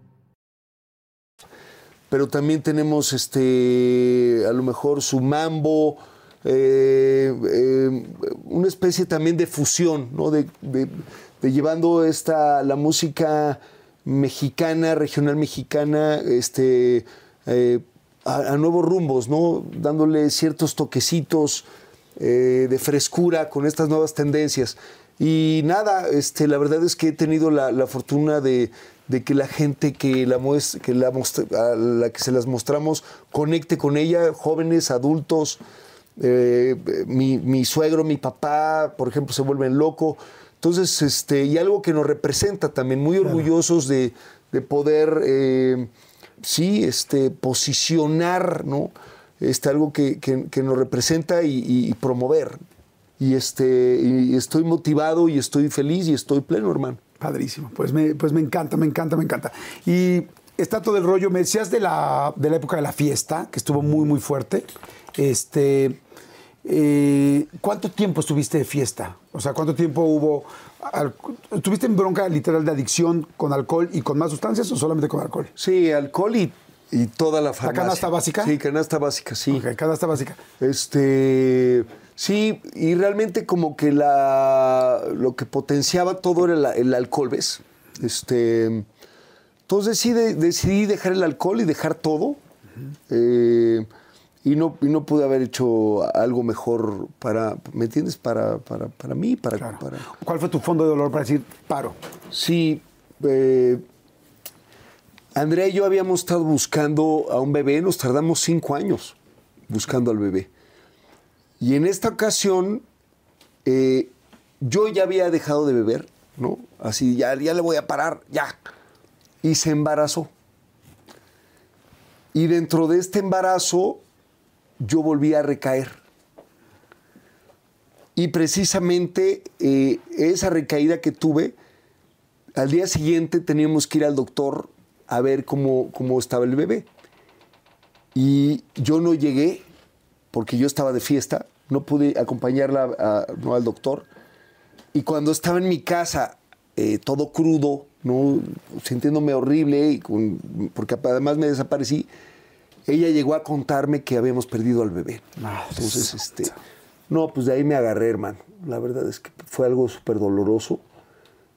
Pero también tenemos este a lo mejor su mambo, eh, eh, una especie también de fusión, ¿no? De, de- llevando esta la música mexicana, regional mexicana, este eh, a, a nuevos rumbos, ¿no? Dándole ciertos toquecitos de frescura con estas nuevas tendencias. Y nada, este, la verdad es que he tenido la, la fortuna de, de que la gente que, la, que la, a la que se las mostramos conecte con ella, jóvenes, adultos. eh, mi, mi suegro, mi papá, por ejemplo, se vuelven loco. Entonces, este, y algo que nos representa también, muy orgullosos de, de poder, eh, sí, este, posicionar, ¿no? Este, algo que, que- que nos representa y promover. Y, este, y estoy motivado y estoy feliz y estoy pleno, hermano. Padrísimo. Pues me, pues me encanta, me encanta, me encanta. Y está todo el rollo. Me decías de la, de la época de la fiesta, que estuvo muy, muy fuerte. Este. eh, ¿Cuánto tiempo estuviste de fiesta? O sea, ¿cuánto tiempo hubo? ¿Estuviste en bronca literal de adicción con alcohol y con más sustancias o solamente con alcohol? Sí, alcohol y, y toda la farmacia. canasta básica? Sí, canasta básica, sí. Ok, canasta básica. Este, sí, y realmente como que la, lo que potenciaba todo era la- el alcohol, ¿ves? Este, entonces sí de- decidí dejar el alcohol y dejar todo. eh, y, no, y no pude haber hecho algo mejor para, ¿me entiendes? Para, para, para mí, para, Claro. para... ¿Cuál fue tu fondo de dolor para decir paro? Sí, eh, Andrea y yo habíamos estado buscando a un bebé, nos tardamos cinco años buscando al bebé. Y en esta ocasión, eh, yo ya había dejado de beber, ¿no? Así, ya, ya le voy a parar, ya. Y se embarazó. Y dentro de este embarazo, yo volví a recaer. Y precisamente eh, esa recaída que tuve, al día siguiente teníamos que ir al doctor a ver cómo, cómo estaba el bebé. Y yo no llegué porque yo estaba de fiesta, no pude acompañarla a- no, al doctor. Y cuando estaba en mi casa, eh, todo crudo, ¿no? sintiéndome horrible, y con- porque además me desaparecí, ella llegó a contarme que habíamos perdido al bebé. Ah, Entonces, este, no, pues de ahí me agarré, hermano. La verdad es que fue algo súper doloroso.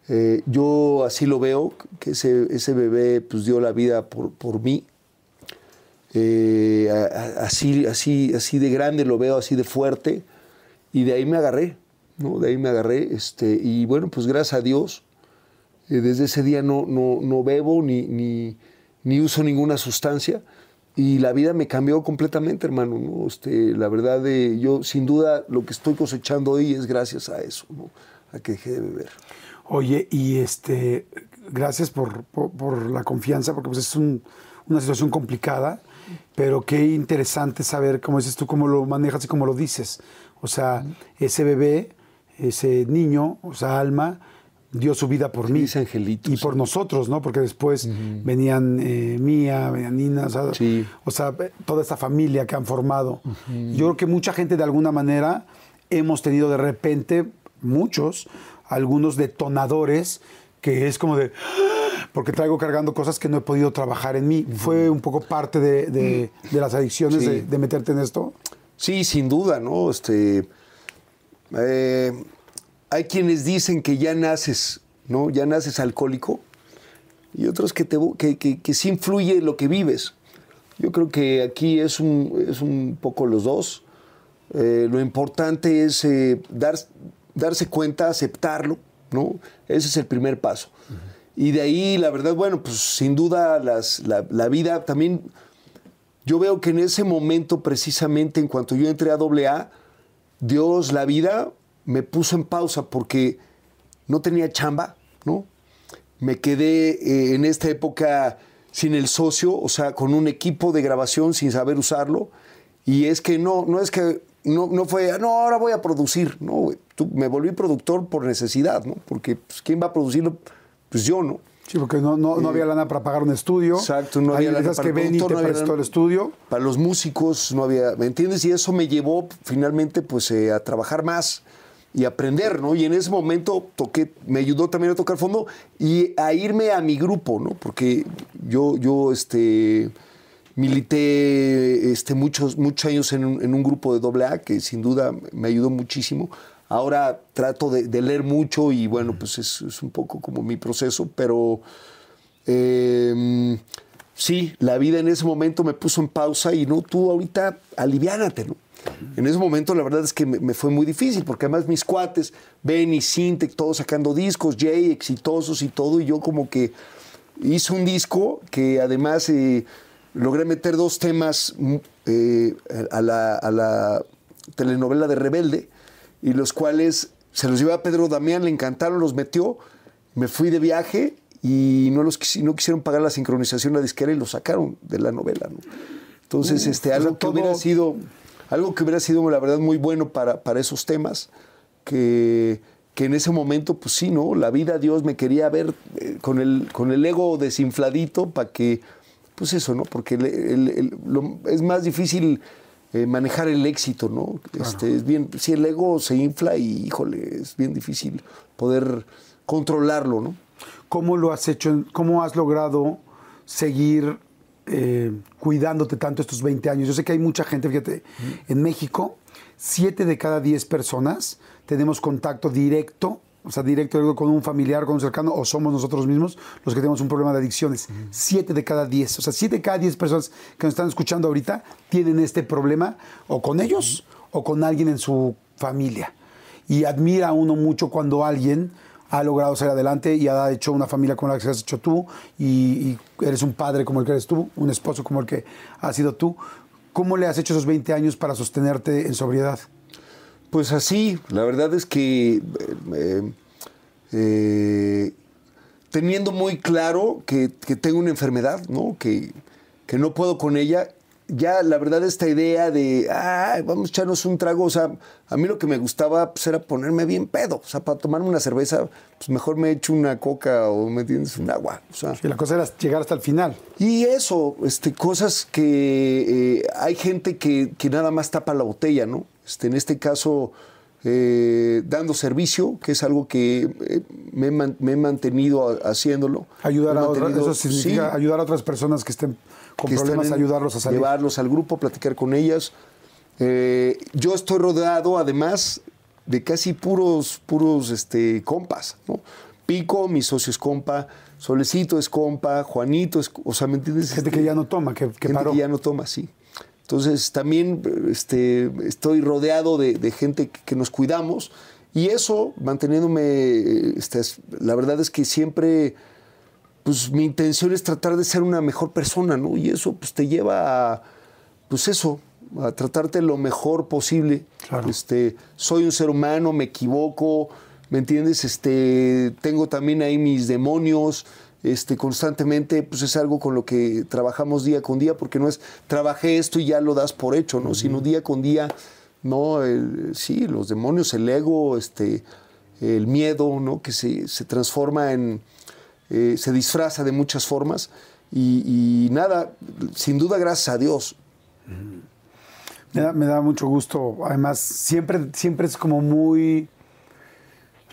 Eh, yo así lo veo, que ese, ese bebé pues dio la vida por, por mí. Eh, así, así, así de grande lo veo, así de fuerte. Y de ahí me agarré, ¿no? De ahí me agarré. Este, y bueno, pues gracias a Dios, eh, desde ese día no, no, no bebo ni, ni, ni uso ninguna sustancia. Y la vida me cambió completamente, hermano. ¿no? Este, la verdad, eh, yo sin duda lo que estoy cosechando hoy es gracias a eso, a que dejé de beber. Oye, y este, gracias por, por- la confianza, porque pues es un- una situación complicada, pero qué interesante saber, como dices tú, cómo lo manejas y cómo lo dices. O sea, ese bebé, ese niño, o sea, Alma, dio su vida por mí. Feliz angelito, Y por nosotros, ¿no? Porque después venían eh, Mía, venían Nina, o sea, Sí. o sea, toda esta familia que han formado. Yo creo que mucha gente de alguna manera hemos tenido de repente, muchos, algunos detonadores que es como de, "Ah", porque traigo cargando cosas que no he podido trabajar en mí. Fue un poco parte de, de- de las adicciones Sí. de, de meterte en esto. Sí, sin duda, ¿no? Este, eh, hay quienes dicen que ya naces, ¿no? Ya naces alcohólico. y otros que, te, que, que, que sí influye lo que vives. Yo creo que aquí es un, es un poco los dos. Eh, lo importante es eh, dar, darse cuenta, aceptarlo, ¿no? Ese es el primer paso. Y de ahí, la verdad, bueno, pues sin duda las, la, la vida también yo veo que en ese momento, precisamente en cuanto yo entré a AA, Dios, la vida, me puso en pausa porque no tenía chamba, ¿no? Me quedé eh, en esta época sin el socio, o sea, con un equipo de grabación sin saber usarlo. Y es que no, no es que no, no fue, no, ahora voy a producir, no. Tú- me volví productor por necesidad, ¿no? Porque pues, ¿quién va a producirlo? Pues yo, ¿no? Sí, porque no, no, no había lana para pagar un estudio. Exacto, no Hay había lana para que Benny productor, te no había prestó lana- el estudio. Para los músicos no había, ¿me entiendes? Y eso me llevó finalmente pues eh, a trabajar más y aprender, ¿no? Y en ese momento toqué, me ayudó también a tocar fondo y a irme a mi grupo, ¿no? Porque yo, yo, este, milité este, muchos, muchos años en un, en un grupo de AA que sin duda me ayudó muchísimo. Ahora trato de, de leer mucho y bueno, pues es, es un poco como mi proceso, pero eh, sí, la vida en ese momento me puso en pausa y no, tú ahorita aliviánate, ¿no? En ese momento la verdad es que me, me fue muy difícil, porque además mis cuates, Benny, Sintec, todos sacando discos, Jay, exitosos y todo, y yo como que hice un disco que además eh, logré meter dos temas mm, eh, a, la, a la telenovela de Rebelde, y los cuales se los llevé a Pedro Damián, le encantaron, los metió, me fui de viaje y no, los, no quisieron pagar la sincronización la disquera y lo sacaron de la novela. ¿no? Entonces, este, o algo que hubiera sido, algo que hubiera sido, la verdad, muy bueno para, para esos temas, que, que en ese momento, pues sí, ¿no? La vida, Dios me quería ver eh, con, el, con el ego desinfladito para que, pues eso, ¿no? Porque el- el- el- lo- es más difícil eh, manejar el éxito, ¿no? Este, es bien, si el ego se infla y, híjole, es bien difícil poder controlarlo, ¿no? ¿Cómo lo has hecho? ¿Cómo has logrado seguir eh, cuidándote tanto estos 20 años? Yo sé que hay mucha gente, fíjate, en México, 7 de cada 10 personas tenemos contacto directo, o sea, directo, con un familiar, con un cercano, o somos nosotros mismos los que tenemos un problema de adicciones. 7 de cada 10, o sea, 7 de cada 10 personas que nos están escuchando ahorita tienen este problema o con ellos o con alguien en su familia. Y admira a uno mucho cuando alguien ha logrado salir adelante y ha hecho una familia como la que has hecho tú y, y eres un padre como el que eres tú, un esposo como el que has sido tú. ¿Cómo le has hecho esos 20 años para sostenerte en sobriedad? Pues así, la verdad es que eh, eh, teniendo muy claro que, que tengo una enfermedad, ¿no? Que, que no puedo con ella, ya la verdad esta idea de, "Ay, vamos a echarnos un trago, o sea, a mí lo que me gustaba pues, era ponerme bien pedo, o sea, para tomarme una cerveza, pues mejor me echo una coca o me entiendes, un agua, o sea. Y la cosa era llegar hasta el final. Y eso, este, cosas que eh, hay gente que, que nada más tapa la botella, ¿no? Este, en este caso, eh, dando servicio, que es algo que eh, me, he man- me he mantenido haciéndolo. Ayudar a otras, eso significa sí, ayudar a otras personas que estén con que problemas, en- ayudarlos a salir. Llevarlos al grupo, platicar con ellas. Eh, yo estoy rodeado, además, de casi puros, puros este, compas, ¿no? Pico, mi socio es compa, Solecito es compa, Juanito es, o sea, ¿me entiendes? Gente que ya no toma, que, que gente paró. que ya no toma, sí. Entonces también este, estoy rodeado de, de gente que, que nos cuidamos y eso, manteniéndome, este, es- la verdad es que siempre, pues mi intención es tratar de ser una mejor persona, ¿no? Y eso pues te lleva a, pues eso, a tratarte lo mejor posible. Claro. Este, soy un ser humano, me equivoco, ¿me entiendes? Este, tengo también ahí mis demonios, este, constantemente, pues es algo con lo que trabajamos día con día, porque no es trabajé esto y ya lo das por hecho, ¿no? Sino día con día, ¿no? El- sí, los demonios, el ego, este, el miedo, ¿no? Que se, se transforma en, eh, se disfraza de muchas formas. Y, y nada, sin duda, gracias a Dios. Me da, me da mucho gusto. Además, siempre, siempre es como muy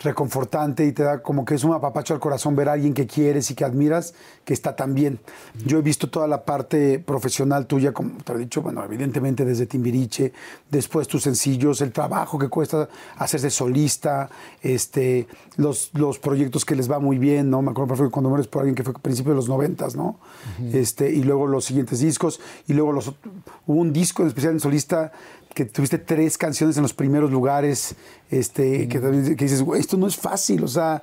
reconfortante y te da como que es un apapacho al corazón ver a alguien que quieres y que admiras que está tan bien. Yo he visto toda la parte profesional tuya, como te he dicho, bueno, evidentemente desde Timbiriche, después tus sencillos, el trabajo que cuesta hacerse solista, este, los, los proyectos que les va muy bien, ¿no? Me acuerdo perfecto cuando mueres por alguien que fue a principios de los noventas, ¿no? este, y luego los siguientes discos, y luego los, hubo un disco en especial en solista que tuviste tres canciones en los primeros lugares, este, que, que dices, güey, esto no es fácil, o sea,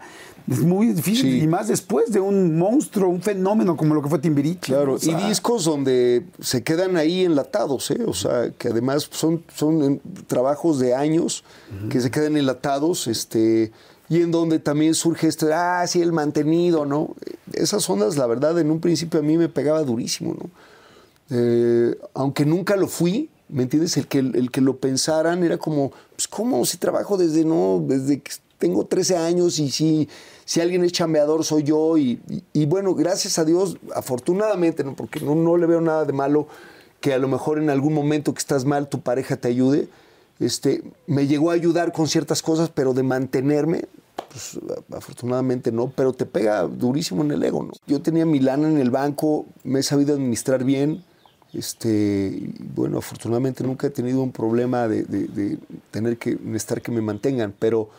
es muy difícil, Sí. y más después de un monstruo, un fenómeno como lo que fue Timbiriche. Claro, o sea, y discos donde se quedan ahí enlatados, ¿eh? o sea, que además son, son en- trabajos de años que se quedan enlatados, este, y en donde también surge este, ah, sí, el mantenido, ¿no? Esas ondas, la verdad, en un principio a mí me pegaba durísimo, ¿no? Eh, aunque nunca lo fui, ¿me entiendes? El que, el que lo pensaran era como, pues, ¿cómo? Si trabajo desde, no, desde que tengo 13 años y si, si alguien es chambeador soy yo. Y, y- y bueno, gracias a Dios, afortunadamente, ¿no? porque no, no le veo nada de malo que a lo mejor en algún momento que estás mal tu pareja te ayude. Este, me llegó a ayudar con ciertas cosas, pero de mantenerme, pues afortunadamente no, pero te pega durísimo en el ego, ¿no? Yo tenía mi lana en el banco, me he sabido administrar bien, este, bueno, afortunadamente nunca he tenido un problema de, de- de tener que necesitar que me mantengan, pero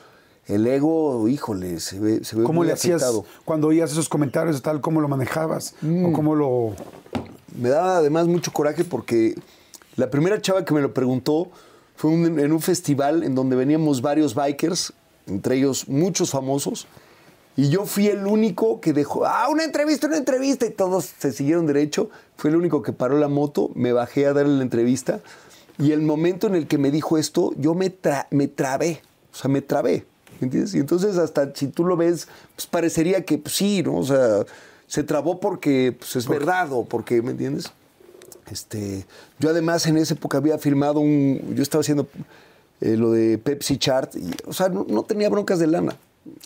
el ego, híjole, se ve, se ve ¿Cómo muy le hacías afectado. cuando oías esos comentarios, tal, cómo lo manejabas? Mm. ¿O cómo lo...? Me daba además mucho coraje porque la primera chava que me lo preguntó fue un- en un festival en donde veníamos varios bikers, entre ellos muchos famosos, y yo fui el único que dejó, ah, una entrevista, una entrevista, y todos se siguieron derecho. Fui el único que paró la moto, me bajé a darle la entrevista, y el momento en el que me dijo esto, yo me, tra- me trabé, o sea, me trabé, ¿me entiendes? Y entonces hasta si tú lo ves, pues parecería que pues, sí, ¿no? O sea, se trabó porque pues, es verdad o porque, ¿me entiendes? Este, yo además en esa época había filmado un, yo estaba haciendo eh, lo de Pepsi Chart, y, o sea, no, no tenía broncas de lana,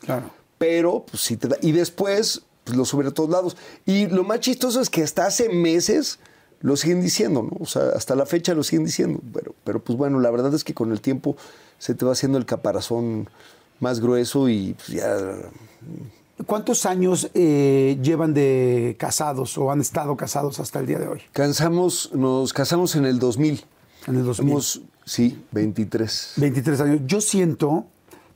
Claro. Pero pues sí te da, y después pues, lo subieron a todos lados. Y lo más chistoso es que hasta hace meses lo siguen diciendo, ¿no? O sea, hasta la fecha lo siguen diciendo, pero, pero pues bueno, la verdad es que con el tiempo se te va haciendo el caparazón más grueso y pues, ya ¿Cuántos años eh, llevan de casados o han estado casados hasta el día de hoy? Cansamos, nos casamos en el 2000. En el 2000. Somos, sí, 23. 23 años. Yo siento,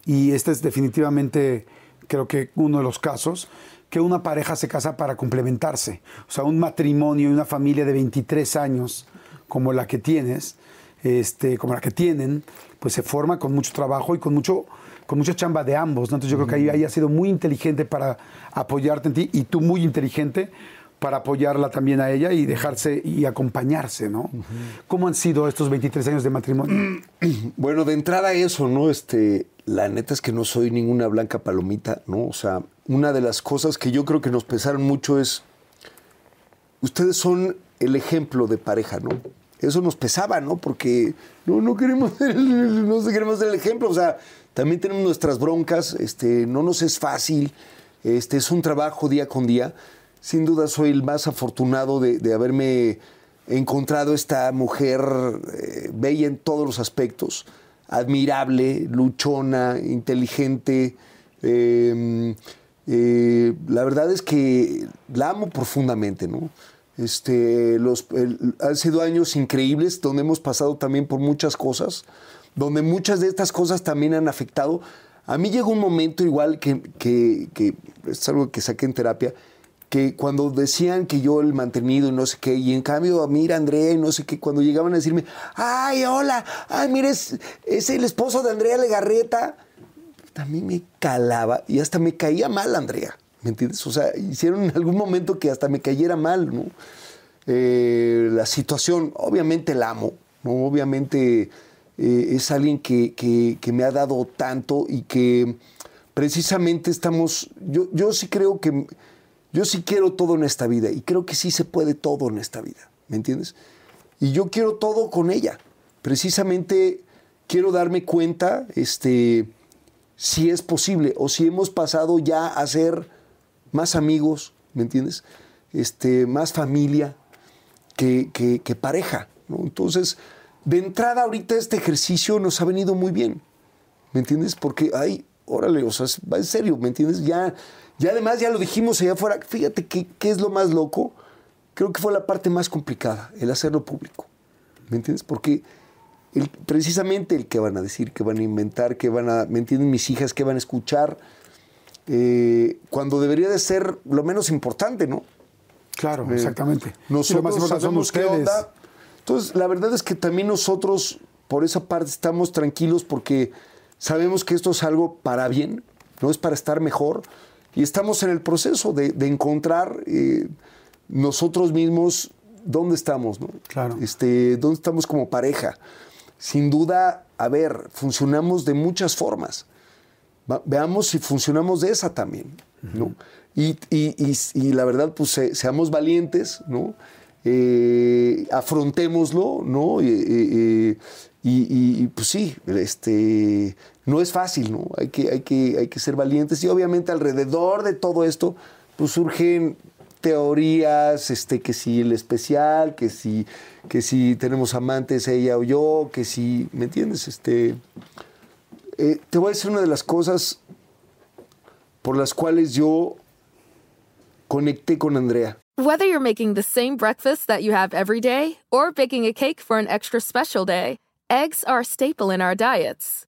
y este es definitivamente creo que uno de los casos, que una pareja se casa para complementarse. O sea, un matrimonio y una familia de 23 años como la que tienes, este, como la que tienen, pues se forma con mucho trabajo y con mucho con mucha chamba de ambos, ¿no? Entonces yo creo que ahí, ahí ha sido muy inteligente para apoyarte en ti y tú muy inteligente para apoyarla también a ella y dejarse y acompañarse, ¿no? ¿Cómo han sido estos 23 años de matrimonio? [CLEARS THROAT] Bueno, de entrada eso, ¿no? Este, la neta es que no soy ninguna blanca palomita, ¿no? O sea, una de las cosas que yo creo que nos pesaron mucho es, ustedes son el ejemplo de pareja, ¿no? Eso nos pesaba, ¿no? Porque no, no queremos ser el, no queremos ser el ejemplo, o sea, también tenemos nuestras broncas, este, no nos es fácil, este, es un trabajo día con día. Sin duda soy el más afortunado de, de haberme encontrado esta mujer eh, bella en todos los aspectos, admirable, luchona, inteligente. eh, eh, la verdad es que la amo profundamente, ¿no? Este, los, el- han sido años increíbles donde hemos pasado también por muchas cosas, donde muchas de estas cosas también han afectado. A mí llegó un momento igual que, que, que es algo que saqué en terapia, que cuando decían que yo el mantenido y no sé qué, y en cambio, mira Andrea y no sé qué, cuando llegaban a decirme, ay, hola, ay, mira, es, es el esposo de Andrea Legarreta, también me calaba y hasta me caía mal Andrea, ¿me entiendes? O sea, hicieron en algún momento que hasta me cayera mal, ¿no? Eh, la situación, obviamente la amo, ¿no? Obviamente eh, es alguien que, que- que me ha dado tanto y que precisamente estamos, yo, yo sí creo que, yo sí quiero todo en esta vida y creo que sí se puede todo en esta vida, ¿me entiendes? Y yo quiero todo con ella, precisamente quiero darme cuenta, este, si es posible o si hemos pasado ya a ser más amigos, ¿me entiendes? Este, más familia que, que- pareja. Entonces, de entrada ahorita este ejercicio nos ha venido muy bien, ¿me entiendes? Porque hay, órale, o sea, va en serio, ¿me entiendes? Ya, ya además ya lo dijimos allá afuera, fíjate qué, es lo más loco, creo que fue la parte más complicada, el hacerlo público, ¿me entiendes? Porque el- precisamente el que van a decir, que van a inventar, que van a, ¿me entienden mis hijas, que van a escuchar, eh, cuando debería de ser lo menos importante, ¿no? Claro, Eh, exactamente. Y Nosotros lo más importante son sabemos qué ustedes. onda. Entonces, la verdad es que también nosotros, por esa parte, estamos tranquilos porque sabemos que esto es algo para bien, no es para estar mejor. Y estamos en el proceso de, de encontrar eh, nosotros mismos dónde estamos, ¿no? Claro. Este, dónde estamos como pareja. Sin duda, a ver, funcionamos de muchas formas. Veamos si funcionamos de esa también, ¿no? Y, y- y- y la verdad, pues se- seamos valientes, ¿no? Eh, afrontémoslo, ¿no? Y- y, pues sí, este, no es fácil, ¿no? Hay que, ser valientes y obviamente alrededor de todo esto, pues surgen teorías, este, que si el especial, que si, que si tenemos amantes ella o yo, que si, ¿me entiendes? Este, eh, te voy a decir una de las cosas por las cuales yo conecté con Andrea. Whether you're making the same breakfast that you have every day or baking a cake for an extra special day, eggs are a staple in our diets.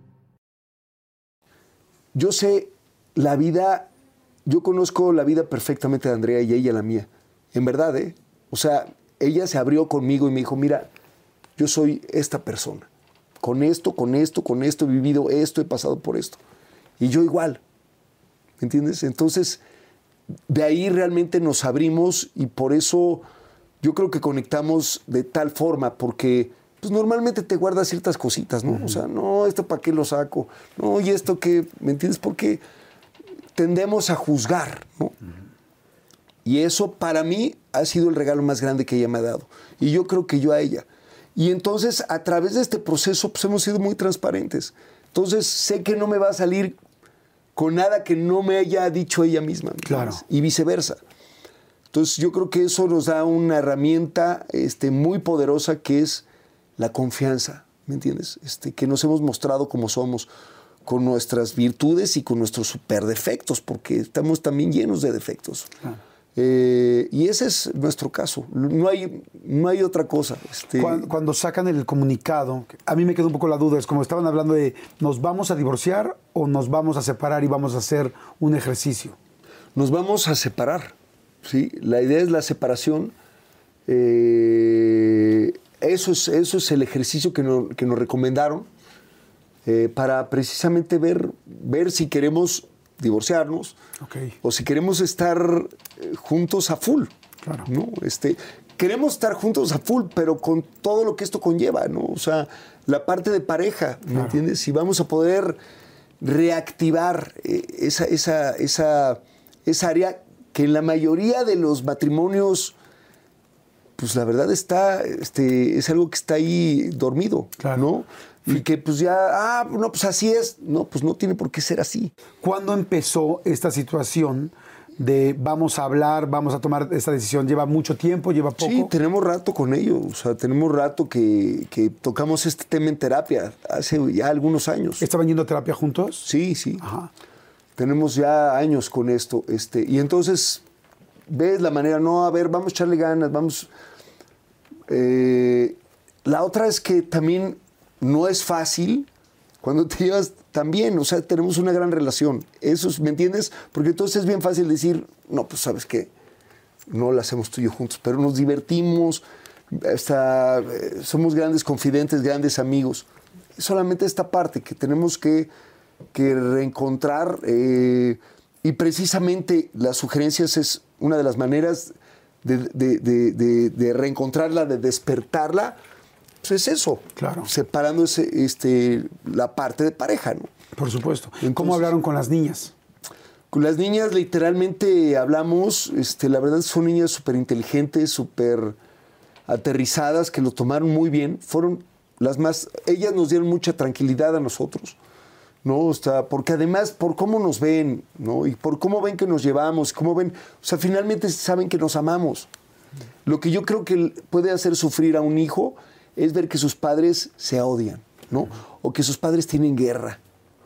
Yo sé la vida, yo conozco la vida perfectamente de Andrea y ella la mía. En verdad, ¿eh? O sea, ella se abrió conmigo y me dijo, mira, yo soy esta persona. Con esto, con esto, con esto he vivido esto, he pasado por esto. Y yo igual. ¿Me entiendes? Entonces, de ahí realmente nos abrimos y por eso yo creo que conectamos de tal forma, porque pues normalmente te guardas ciertas cositas, ¿no? O sea, no, esto para qué lo saco, no, y esto que, ¿me entiendes? Porque tendemos a juzgar, ¿no? Y eso para mí ha sido el regalo más grande que ella me ha dado. Y yo creo que yo a ella. Y entonces, a través de este proceso, pues hemos sido muy transparentes. Entonces, sé que no me va a salir con nada que no me haya dicho ella misma. ¿me Claro. Y viceversa. Entonces, yo creo que eso nos da una herramienta este, muy poderosa que es la confianza, ¿me entiendes? Este, que nos hemos mostrado como somos, con nuestras virtudes y con nuestros superdefectos, porque estamos también llenos de defectos. Eh, y ese es nuestro caso. No hay, no hay otra cosa. Este, Cuando, cuando sacan el comunicado, a mí me quedó un poco la duda, es como estaban hablando de, ¿nos vamos a divorciar o nos vamos a separar y vamos a hacer un ejercicio? nos vamos a separar. ¿sí? La idea es la separación. Eh, eso, es, eso es el ejercicio que, no- que nos recomendaron eh, para precisamente ver, ver si queremos divorciarnos o si queremos estar eh, juntos a full. Claro. ¿no? Este, queremos estar juntos a full, pero con todo lo que esto conlleva, ¿no? O sea, la parte de pareja, ¿me entiendes? Si vamos a poder reactivar eh, esa, esa, esa, esa área que en la mayoría de los matrimonios, pues la verdad está, este, es algo que está ahí dormido, Claro. ¿no? Y que pues ya, ah, no, pues así es. No, pues no tiene por qué ser así. ¿Cuándo empezó esta situación de vamos a hablar, vamos a tomar esta decisión? ¿Lleva mucho tiempo? ¿Lleva poco? Sí, tenemos rato con ello. O sea, tenemos rato que, que tocamos este tema en terapia hace ya algunos años. ¿Estaban yendo a terapia juntos? Sí, sí. Ajá. Tenemos ya años con esto. Este, y entonces ves la manera, no, a ver, vamos a echarle ganas, vamos. Eh, la otra es que también no es fácil cuando te llevas tan bien, o sea, tenemos una gran relación. Eso, es- ¿me entiendes? Porque entonces es bien fácil decir, no, pues sabes qué, no la hacemos tú y yo juntos, pero nos divertimos, eh, somos grandes confidentes, grandes amigos. Solamente esta parte que tenemos que, que reencontrar eh, y precisamente las sugerencias es una de las maneras de, de- de- de- reencontrarla, de despertarla, pues es eso. Claro. Separando ese, este, la parte de pareja, ¿no? Por supuesto. ¿Cómo Entonces- hablaron con las niñas? Con las niñas literalmente hablamos, este, la verdad son niñas súper inteligentes, súper aterrizadas, que lo tomaron muy bien. Fueron las más, ellas nos dieron mucha tranquilidad a nosotros, ¿no? O sea, porque además, por cómo nos ven, ¿no? Y por cómo ven que nos llevamos, cómo ven, o sea, finalmente saben que nos amamos. Lo que yo creo que puede hacer sufrir a un hijo es ver que sus padres se odian, ¿no? O que sus padres tienen guerra,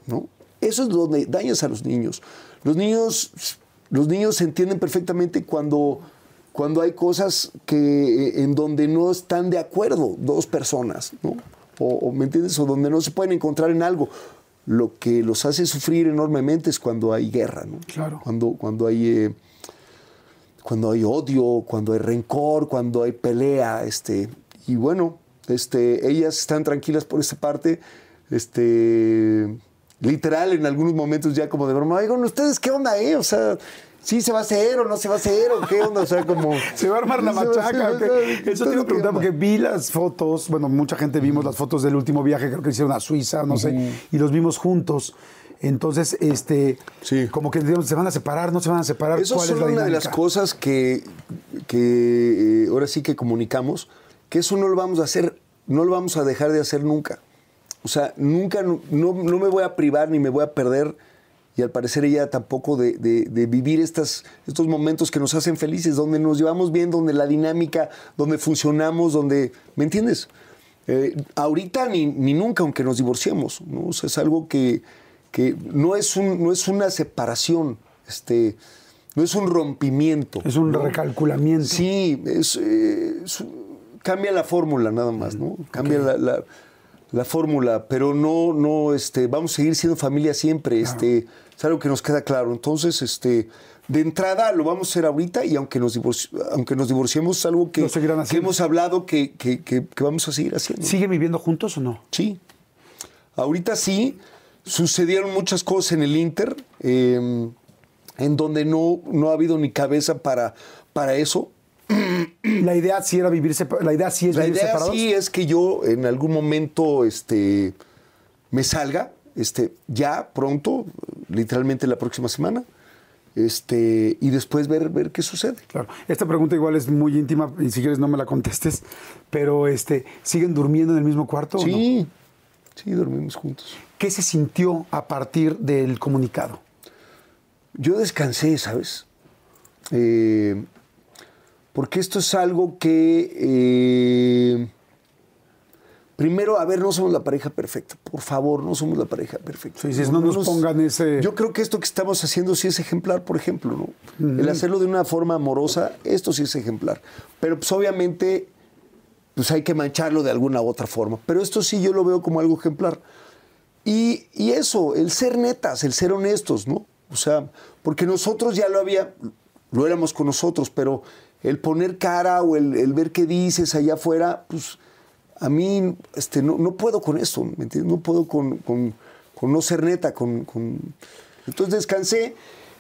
¿no? Eso es donde dañas a los niños. Los niños, los niños entienden perfectamente cuando, cuando hay cosas que, eh, en donde no están de acuerdo dos personas, ¿no? O, ¿me entiendes? O donde no se pueden encontrar en algo. Lo que los hace sufrir enormemente es cuando hay guerra, ¿no? Claro. Cuando, cuando hay... eh, cuando hay odio, cuando hay rencor, cuando hay pelea, este, y bueno, este, ellas están tranquilas por esta parte, este, literal, en algunos momentos ya como de broma, oigan, ¿ustedes qué onda, eh? O sea, ¿sí se va a hacer o no se va a hacer o qué onda? O sea, como... [LAUGHS] ¿Se va a armar la ¿Se va a machaca? Eso te iba a preguntar ¿qué porque vi las fotos, bueno, mucha gente vimos las fotos del último viaje, creo que hicieron a Suiza, no sé, y los vimos juntos. Entonces, este, Sí. como que digamos, se van a separar, no se van a separar. Eso ¿Cuál es la una de las cosas que, que eh, ahora sí que comunicamos, que eso no lo vamos a hacer, no lo vamos a dejar de hacer nunca. O sea, nunca, no- no me voy a privar ni me voy a perder, y al parecer ella tampoco, de, de- de vivir estas, estos momentos que nos hacen felices, donde nos llevamos bien, donde la dinámica, donde funcionamos, donde, ¿me entiendes? Eh, ahorita ni, ni nunca, aunque nos divorciemos, ¿no? O sea, es algo que, que no, es un, no es una separación, este, no es un rompimiento. Es un ¿no? recalculamiento. Sí, es, eh, es cambia la fórmula nada más, ¿no? Cambia la, la- la fórmula, pero no, no, este, vamos a seguir siendo familia siempre, este, es algo que nos queda claro. Entonces, este, de entrada lo vamos a hacer ahorita y aunque nos, divorci- aunque nos divorciemos es algo que, que hemos hablado que, que- que- que vamos a seguir haciendo. ¿Siguen viviendo juntos o no? Sí. Ahorita sí, sucedieron muchas cosas en el Inter, eh, en donde no, no ha habido ni cabeza para, para eso. [CLEARS THROAT] La idea sí era vivir la idea sí es La vivir idea separados. sí es que yo en algún momento este, me salga, este, ya pronto, literalmente la próxima semana, este, y después ver, ver qué sucede. Claro. Esta pregunta igual es muy íntima y si quieres no me la contestes, pero este, ¿siguen durmiendo en el mismo cuarto? o no? Sí, sí, dormimos juntos. ¿Qué se sintió a partir del comunicado? Yo descansé, ¿sabes? Eh, porque esto es algo que... eh, primero, a ver, no somos la pareja perfecta. Por favor, no somos la pareja perfecta. Sí, no nos pongan ese- Yo creo que esto que estamos haciendo sí es ejemplar, por ejemplo, ¿no? El hacerlo de una forma amorosa, esto sí es ejemplar. Pero pues obviamente pues hay que mancharlo de alguna u otra forma. Pero esto sí yo lo veo como algo ejemplar. Y, y eso, el ser netas, el ser honestos, ¿no? O sea, porque nosotros ya lo había, lo éramos con nosotros, pero el poner cara o el, el ver qué dices allá afuera, pues a mí este, no, no puedo con eso, ¿me entiendes? No puedo con, con- con no ser neta, con, con- Entonces descansé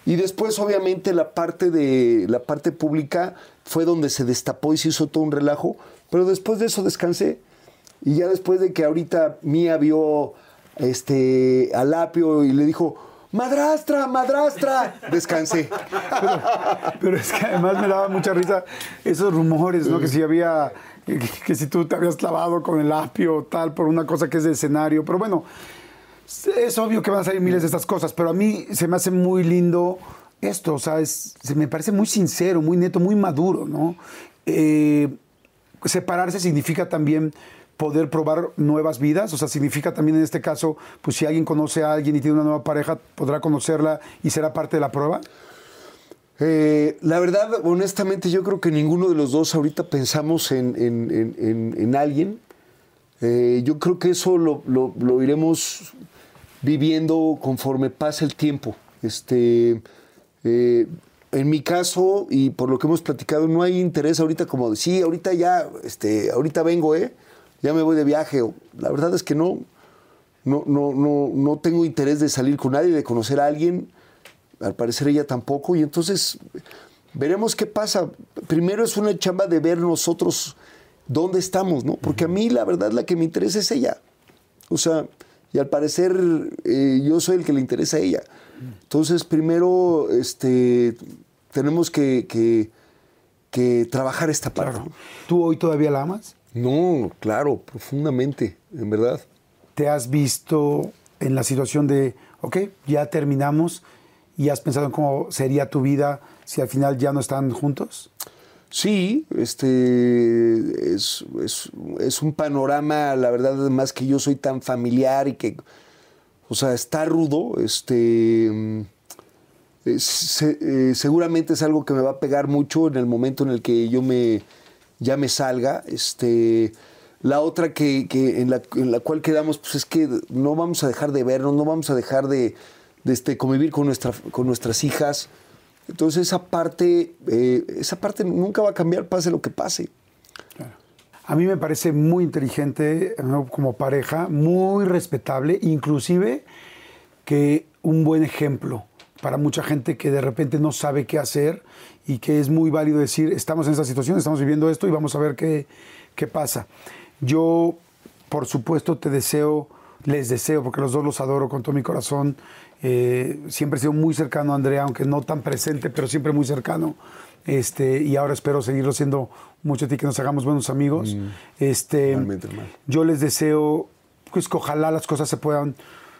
y después obviamente la parte, de, la parte pública fue donde se destapó y se hizo todo un relajo, pero después de eso descansé y ya después de que ahorita Mía vio este, a Lapio y le dijo, madrastra, madrastra, descansé. Pero es que además me daba mucha risa esos rumores, ¿no? Que si había, que, si tú te habías clavado con el apio o tal por una cosa que es de escenario. Pero bueno, es obvio que van a salir miles de estas cosas, pero a mí se me hace muy lindo esto, o sea, se me parece muy sincero, muy neto, muy maduro, ¿no? Eh, separarse significa también poder probar nuevas vidas, o sea, significa también en este caso, pues si alguien conoce a alguien y tiene una nueva pareja, podrá conocerla y será parte de la prueba. Eh, la verdad, honestamente, yo creo que ninguno de los dos ahorita pensamos en, en- en- en- en alguien. Eh, yo creo que eso lo, lo- lo iremos viviendo conforme pasa el tiempo. Este, eh, en mi caso, y por lo que hemos platicado, no hay interés ahorita como de, sí, ahorita ya, este, ahorita vengo, ¿eh? Ya me voy de viaje. O- La verdad es que no, no, no, no, no tengo interés de salir con nadie, de conocer a alguien. Al parecer ella tampoco. Y entonces veremos qué pasa. Primero es una chamba de ver nosotros dónde estamos, ¿no? Porque a mí la verdad la que me interesa es ella. O sea, y al parecer eh, yo soy el que le interesa a ella. Entonces, primero este, tenemos que, que- que trabajar esta parte. ¿Tú hoy todavía la amas? No, claro, profundamente, en verdad. ¿Te has visto en la situación de, ok, ya terminamos y has pensado en cómo sería tu vida si al final ya no están juntos? Sí, este es, es- es un panorama, la verdad, además que yo soy tan familiar y que, o sea, está rudo, este, es- eh, seguramente es algo que me va a pegar mucho en el momento en el que yo me, ya me salga, este, la otra que, que en, la, en la cual quedamos, pues es que no vamos a dejar de vernos, no vamos a dejar de, de, este, convivir con, nuestra, con nuestras hijas, entonces esa parte, eh, esa parte nunca va a cambiar, pase lo que pase. A mí me parece muy inteligente como pareja, muy respetable, inclusive que un buen ejemplo para mucha gente que de repente no sabe qué hacer y que es muy válido decir, estamos en esta situación, estamos viviendo esto y vamos a ver qué, qué pasa. Yo, por supuesto, te deseo, les deseo, porque los dos los adoro con todo mi corazón. eh, siempre he sido muy cercano a Andrea, aunque no tan presente, pero siempre muy cercano. Este, y ahora espero seguirlo siendo mucho a ti, que nos hagamos buenos amigos. Este, Igualmente, hermano. yo les deseo pues, que ojalá las cosas se puedan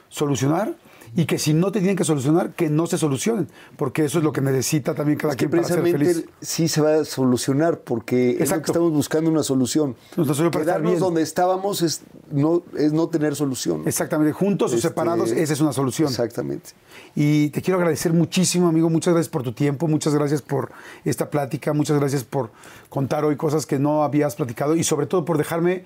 solucionar y que si no te tienen que solucionar, que no se solucionen, porque eso es lo que necesita también cada Es que quien para ser precisamente feliz. sí se va a solucionar porque es lo que estamos buscando una solución. Estar Quedarnos donde estábamos es no, es no tener solución. Exactamente, juntos o Este, separados, esa es una solución. Exactamente. Y te quiero agradecer muchísimo, amigo. Muchas gracias por tu tiempo, muchas gracias por esta plática, muchas gracias por contar hoy cosas que no habías platicado y sobre todo por dejarme,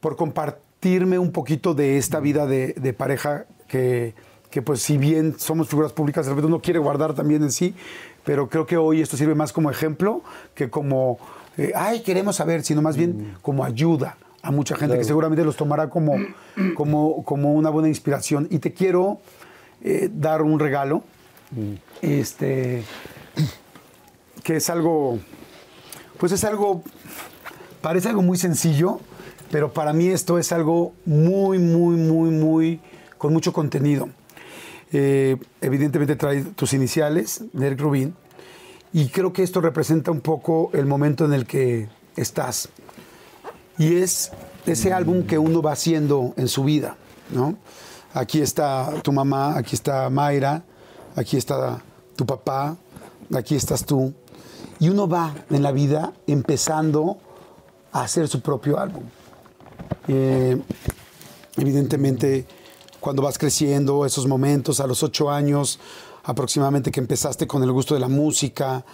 por compartirme un poquito de esta vida de, de pareja que, que, pues si bien somos figuras públicas, de repente uno quiere guardar también en sí, pero creo que hoy esto sirve más como ejemplo que como, eh, ay, queremos saber, sino más bien como ayuda a mucha gente que seguramente los tomará como, [CLEARS THROAT] como, como una buena inspiración. Y te quiero eh, dar un regalo, este, que es algo, pues es algo, parece algo muy sencillo, pero para mí esto es algo muy, muy, muy, muy, con mucho contenido. Eh, evidentemente trae tus iniciales, Derek Rubin, y creo que esto representa un poco el momento en el que estás. Y es ese álbum que uno va haciendo en su vida, ¿no? Aquí está tu mamá, aquí está Mayra, aquí está tu papá, aquí estás tú. Y uno va en la vida empezando a hacer su propio álbum. Eh, evidentemente, cuando vas creciendo, esos momentos, a los ocho años aproximadamente que empezaste con el gusto de la música,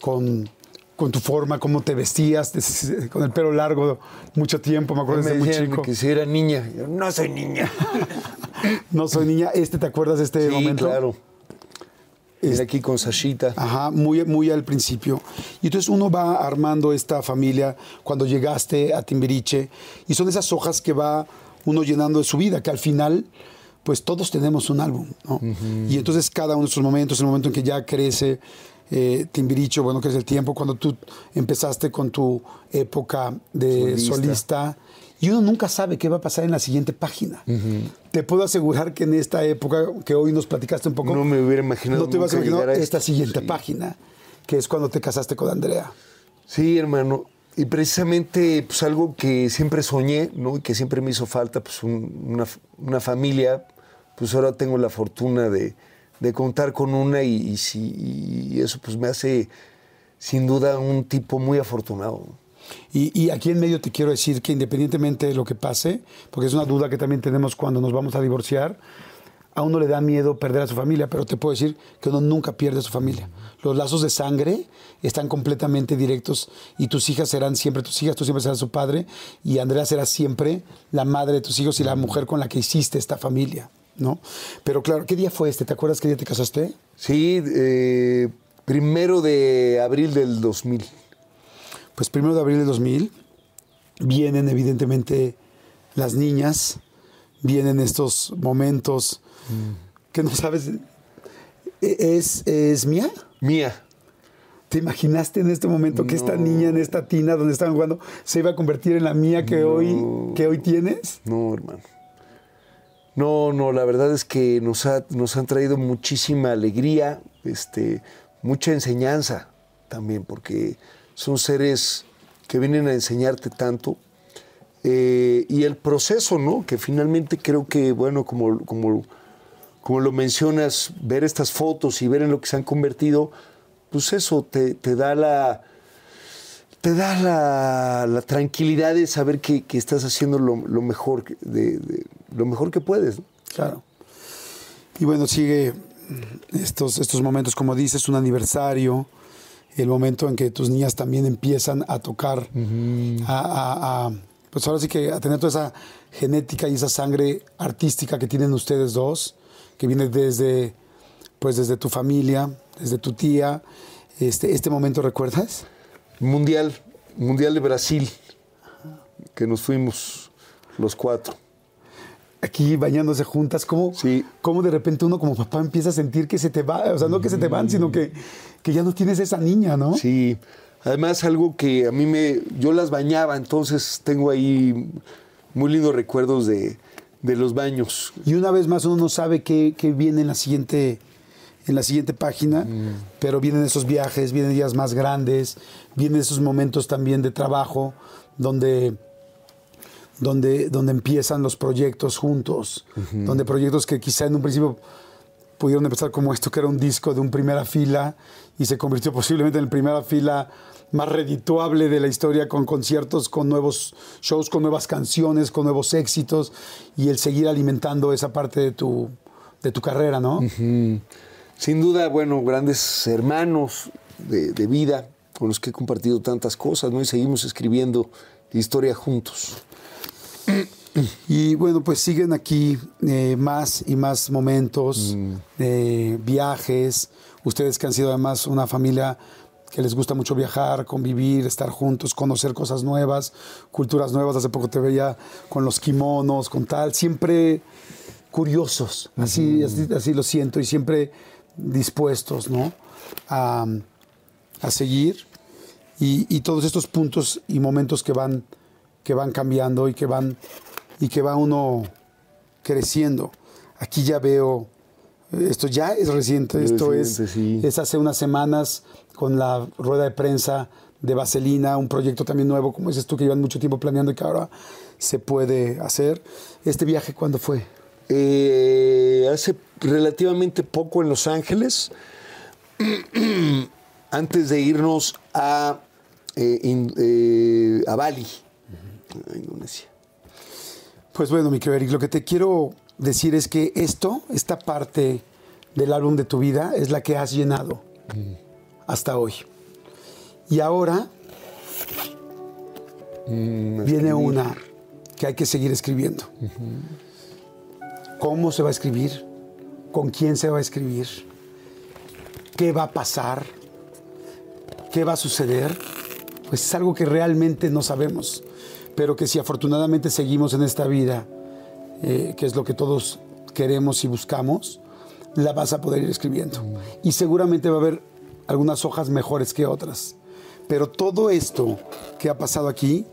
con, con tu forma, cómo te vestías, con el pelo largo mucho tiempo, me acuerdo desde muy chico. que si era niña. Yo, no soy niña. [LAUGHS] No soy niña, este, ¿te acuerdas de este sí, momento? claro. Era aquí con Sashita. Ajá, muy, muy al principio. Y entonces uno va armando esta familia cuando llegaste a Timbiriche y son esas hojas que va uno llenando de su vida, que al final, pues todos tenemos un álbum, ¿no? Y entonces cada uno de esos momentos, el momento en que ya crece eh, Timbiriche, bueno, que es el tiempo, cuando tú empezaste con tu época de Solista. solista y uno nunca sabe qué va a pasar en la siguiente página. Te puedo asegurar que en esta época que hoy nos platicaste un poco, No me hubiera imaginado no te vas a imaginar esta siguiente sí. página, que es cuando te casaste con Andrea. Sí, hermano. Y precisamente, pues algo que siempre soñé, ¿no? Y que siempre me hizo falta, pues un- una, una familia. Pues ahora tengo la fortuna de, de contar con una y, y sí, y eso pues me hace, sin duda, un tipo muy afortunado. Y, y aquí en medio te quiero decir que independientemente de lo que pase, porque es una duda que también tenemos cuando nos vamos a divorciar, a uno le da miedo perder a su familia, pero te puedo decir que uno nunca pierde a su familia. Los lazos de sangre están completamente directos y tus hijas serán siempre tus hijas, tú siempre serás su padre y Andrea será siempre la madre de tus hijos y la mujer con la que hiciste esta familia, ¿no? Pero claro, ¿qué día fue este? ¿Te acuerdas qué día te casaste? Sí, eh, Primero de abril del 2000. Pues primero de abril de 2000 vienen evidentemente las niñas, vienen estos momentos que no sabes, ¿e- ¿es, es mía? Mía. ¿Te imaginaste en este momento que esta niña en esta tina donde estaban jugando se iba a convertir en la mía que, hoy, que hoy tienes? No, hermano. No, no, la verdad es que nos, ha- nos han traído muchísima alegría, este, mucha enseñanza también, porque son seres que vienen a enseñarte tanto. Eh, y el proceso, ¿no? Que finalmente creo que, bueno, como, como, como lo mencionas, ver estas fotos y ver en lo que se han convertido, pues eso te, te da la, te da la, la tranquilidad de saber que, que estás haciendo lo, lo mejor que- de, de- lo mejor que puedes. ¿no? Claro. Y bueno, sigue estos, estos momentos, como dices, un aniversario, el momento en que tus niñas también empiezan a tocar, a, a- a- pues ahora sí que a tener toda esa genética y esa sangre artística que tienen ustedes dos, que viene desde, pues desde tu familia, desde tu tía. Este, este momento, ¿recuerdas? Mundial, Mundial de Brasil, que nos fuimos los cuatro. aquí bañándose juntas, ¿cómo, Sí. cómo de repente uno como papá empieza a sentir que se te va, o sea, no que se te van, sino que, que ya no tienes esa niña, ¿no? Sí, además algo que a mí me, yo las bañaba, entonces tengo ahí muy lindos recuerdos de, de los baños. Y una vez más uno no sabe qué, qué viene en la siguiente, en la siguiente página, pero vienen esos viajes, vienen días más grandes, vienen esos momentos también de trabajo donde, donde, donde empiezan los proyectos juntos, donde proyectos que quizá en un principio pudieron empezar como esto, que era un disco de un primera fila, y se convirtió posiblemente en el primera fila más redituable de la historia, con conciertos, con nuevos shows, con nuevas canciones, con nuevos éxitos, y el seguir alimentando esa parte de tu, de tu carrera, ¿no? Sin duda, bueno, grandes hermanos de, de vida con los que he compartido tantas cosas, ¿no? Y seguimos escribiendo historia juntos. Y bueno, pues siguen aquí eh, más y más momentos, eh, viajes. Ustedes que han sido además una familia que les gusta mucho viajar, convivir, estar juntos, conocer cosas nuevas, culturas nuevas. Hace poco te veía con los kimonos, con tal. Siempre curiosos, así, así, así lo siento, y siempre dispuestos, ¿no? A, a seguir. Y, y todos estos puntos y momentos que van, que van cambiando y que van y que va uno creciendo. Aquí ya veo, esto ya es reciente, Es esto reciente, es, sí. es hace unas semanas con la rueda de prensa de Vaselina, un proyecto también nuevo, como dices tú, que llevan mucho tiempo planeando y que ahora se puede hacer. ¿Este viaje cuándo fue? Eh, hace relativamente poco en Los Ángeles, [CLEARS THROAT] antes de irnos a, eh, in- eh, a Bali, a Indonesia. Pues bueno, mi querido Eric, lo que te quiero decir es que esto, esta parte del álbum de tu vida, es la que has llenado hasta hoy. Y ahora viene una que hay que seguir escribiendo. ¿Cómo se va a escribir? ¿Con quién se va a escribir? ¿Qué va a pasar? ¿Qué va a suceder? Pues es algo que realmente no sabemos, pero que si afortunadamente seguimos en esta vida, eh, que es lo que todos queremos y buscamos, la vas a poder ir escribiendo. Y seguramente va a haber algunas hojas mejores que otras. Pero todo esto que ha pasado aquí,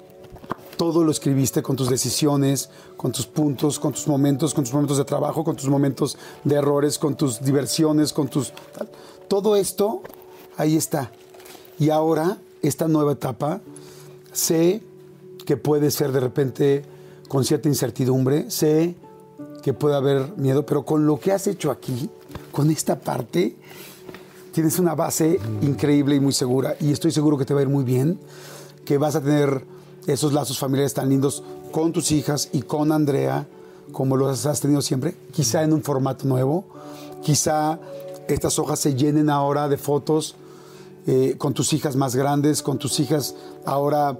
todo lo escribiste con tus decisiones, con tus puntos, con tus momentos, con tus momentos de trabajo, con tus momentos de errores, con tus diversiones, con tus... tal. Todo esto, ahí está. Y ahora, esta nueva etapa, sé que puede ser de repente con cierta incertidumbre, sé que puede haber miedo, pero con lo que has hecho aquí, con esta parte, tienes una base increíble y muy segura. Y estoy seguro que te va a ir muy bien, que vas a tener esos lazos familiares tan lindos con tus hijas y con Andrea, como los has tenido siempre, quizá en un formato nuevo, quizá estas hojas se llenen ahora de fotos eh, con tus hijas más grandes, con tus hijas ahora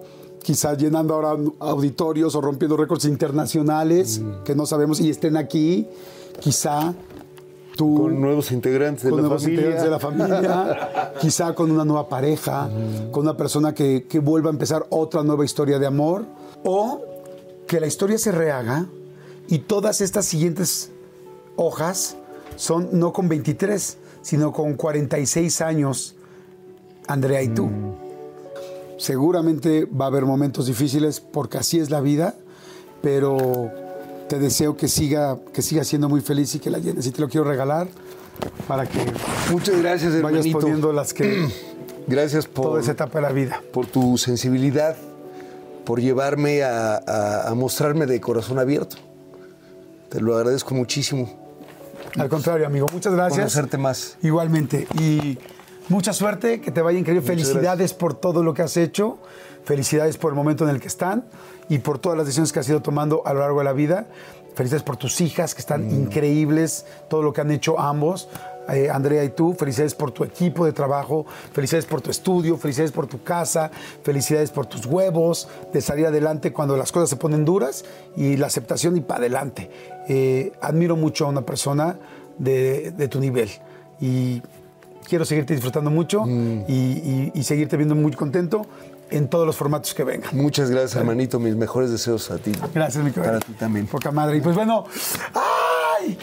quizá llenando ahora auditorios o rompiendo récords internacionales que no sabemos y estén aquí, quizá Tú- con nuevos integrantes de con la nuevos familia. integrantes de la familia, [LAUGHS] quizá con una nueva pareja, con una persona que, que vuelva a empezar otra nueva historia de amor, o que la historia se rehaga y todas estas siguientes hojas son no con 23, sino con 46 años, Andrea y tú. Seguramente va a haber momentos difíciles porque así es la vida, pero te deseo que siga, que siga siendo muy feliz y que la llenes. Y te lo quiero regalar para que Muchas gracias, vayas hermanito. poniendo las que [CLEARS THROAT] Gracias por, toda esa etapa de la vida. por tu sensibilidad, por llevarme a, a- a mostrarme de corazón abierto. Te lo agradezco muchísimo. Al contrario, amigo, muchas gracias. Conocerte más. Igualmente. Y mucha suerte, que te vaya increíble. Muchas Felicidades por todo lo que has hecho. Felicidades por el momento en el que están y por todas las decisiones que has ido tomando a lo largo de la vida. Felicidades por tus hijas, que están increíbles, todo lo que han hecho ambos. eh, Andrea y tú, felicidades por tu equipo de trabajo, felicidades por tu estudio, felicidades por tu casa, felicidades por tus huevos, de salir adelante cuando las cosas se ponen duras y la aceptación y para adelante. Eh, admiro mucho a una persona de, de tu nivel y quiero seguirte disfrutando mucho y, y- y seguirte viendo muy contento en todos los formatos que vengan. Muchas gracias, hermanito. Mis mejores deseos a ti. Gracias, mi Para ti también. Poca madre. Y pues bueno, ¡ay!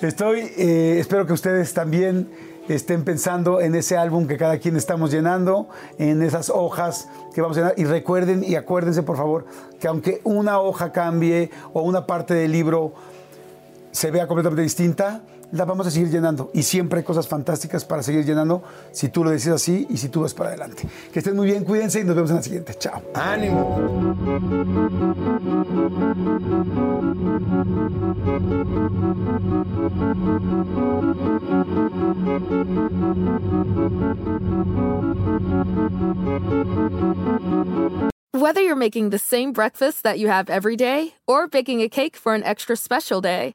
Estoy, eh, espero que ustedes también estén pensando en ese álbum que cada quien estamos llenando, en esas hojas que vamos a llenar. Y recuerden y acuérdense, por favor, que aunque una hoja cambie o una parte del libro se vea completamente distinta, la vamos a seguir llenando. Y siempre hay cosas fantásticas para seguir llenando si tú lo decides así y si tú vas para adelante. Que estén muy bien, cuídense y nos vemos en la siguiente. Chao. ¡Ánimo! Whether you're making the same breakfast that you have every day or baking a cake for an extra special day,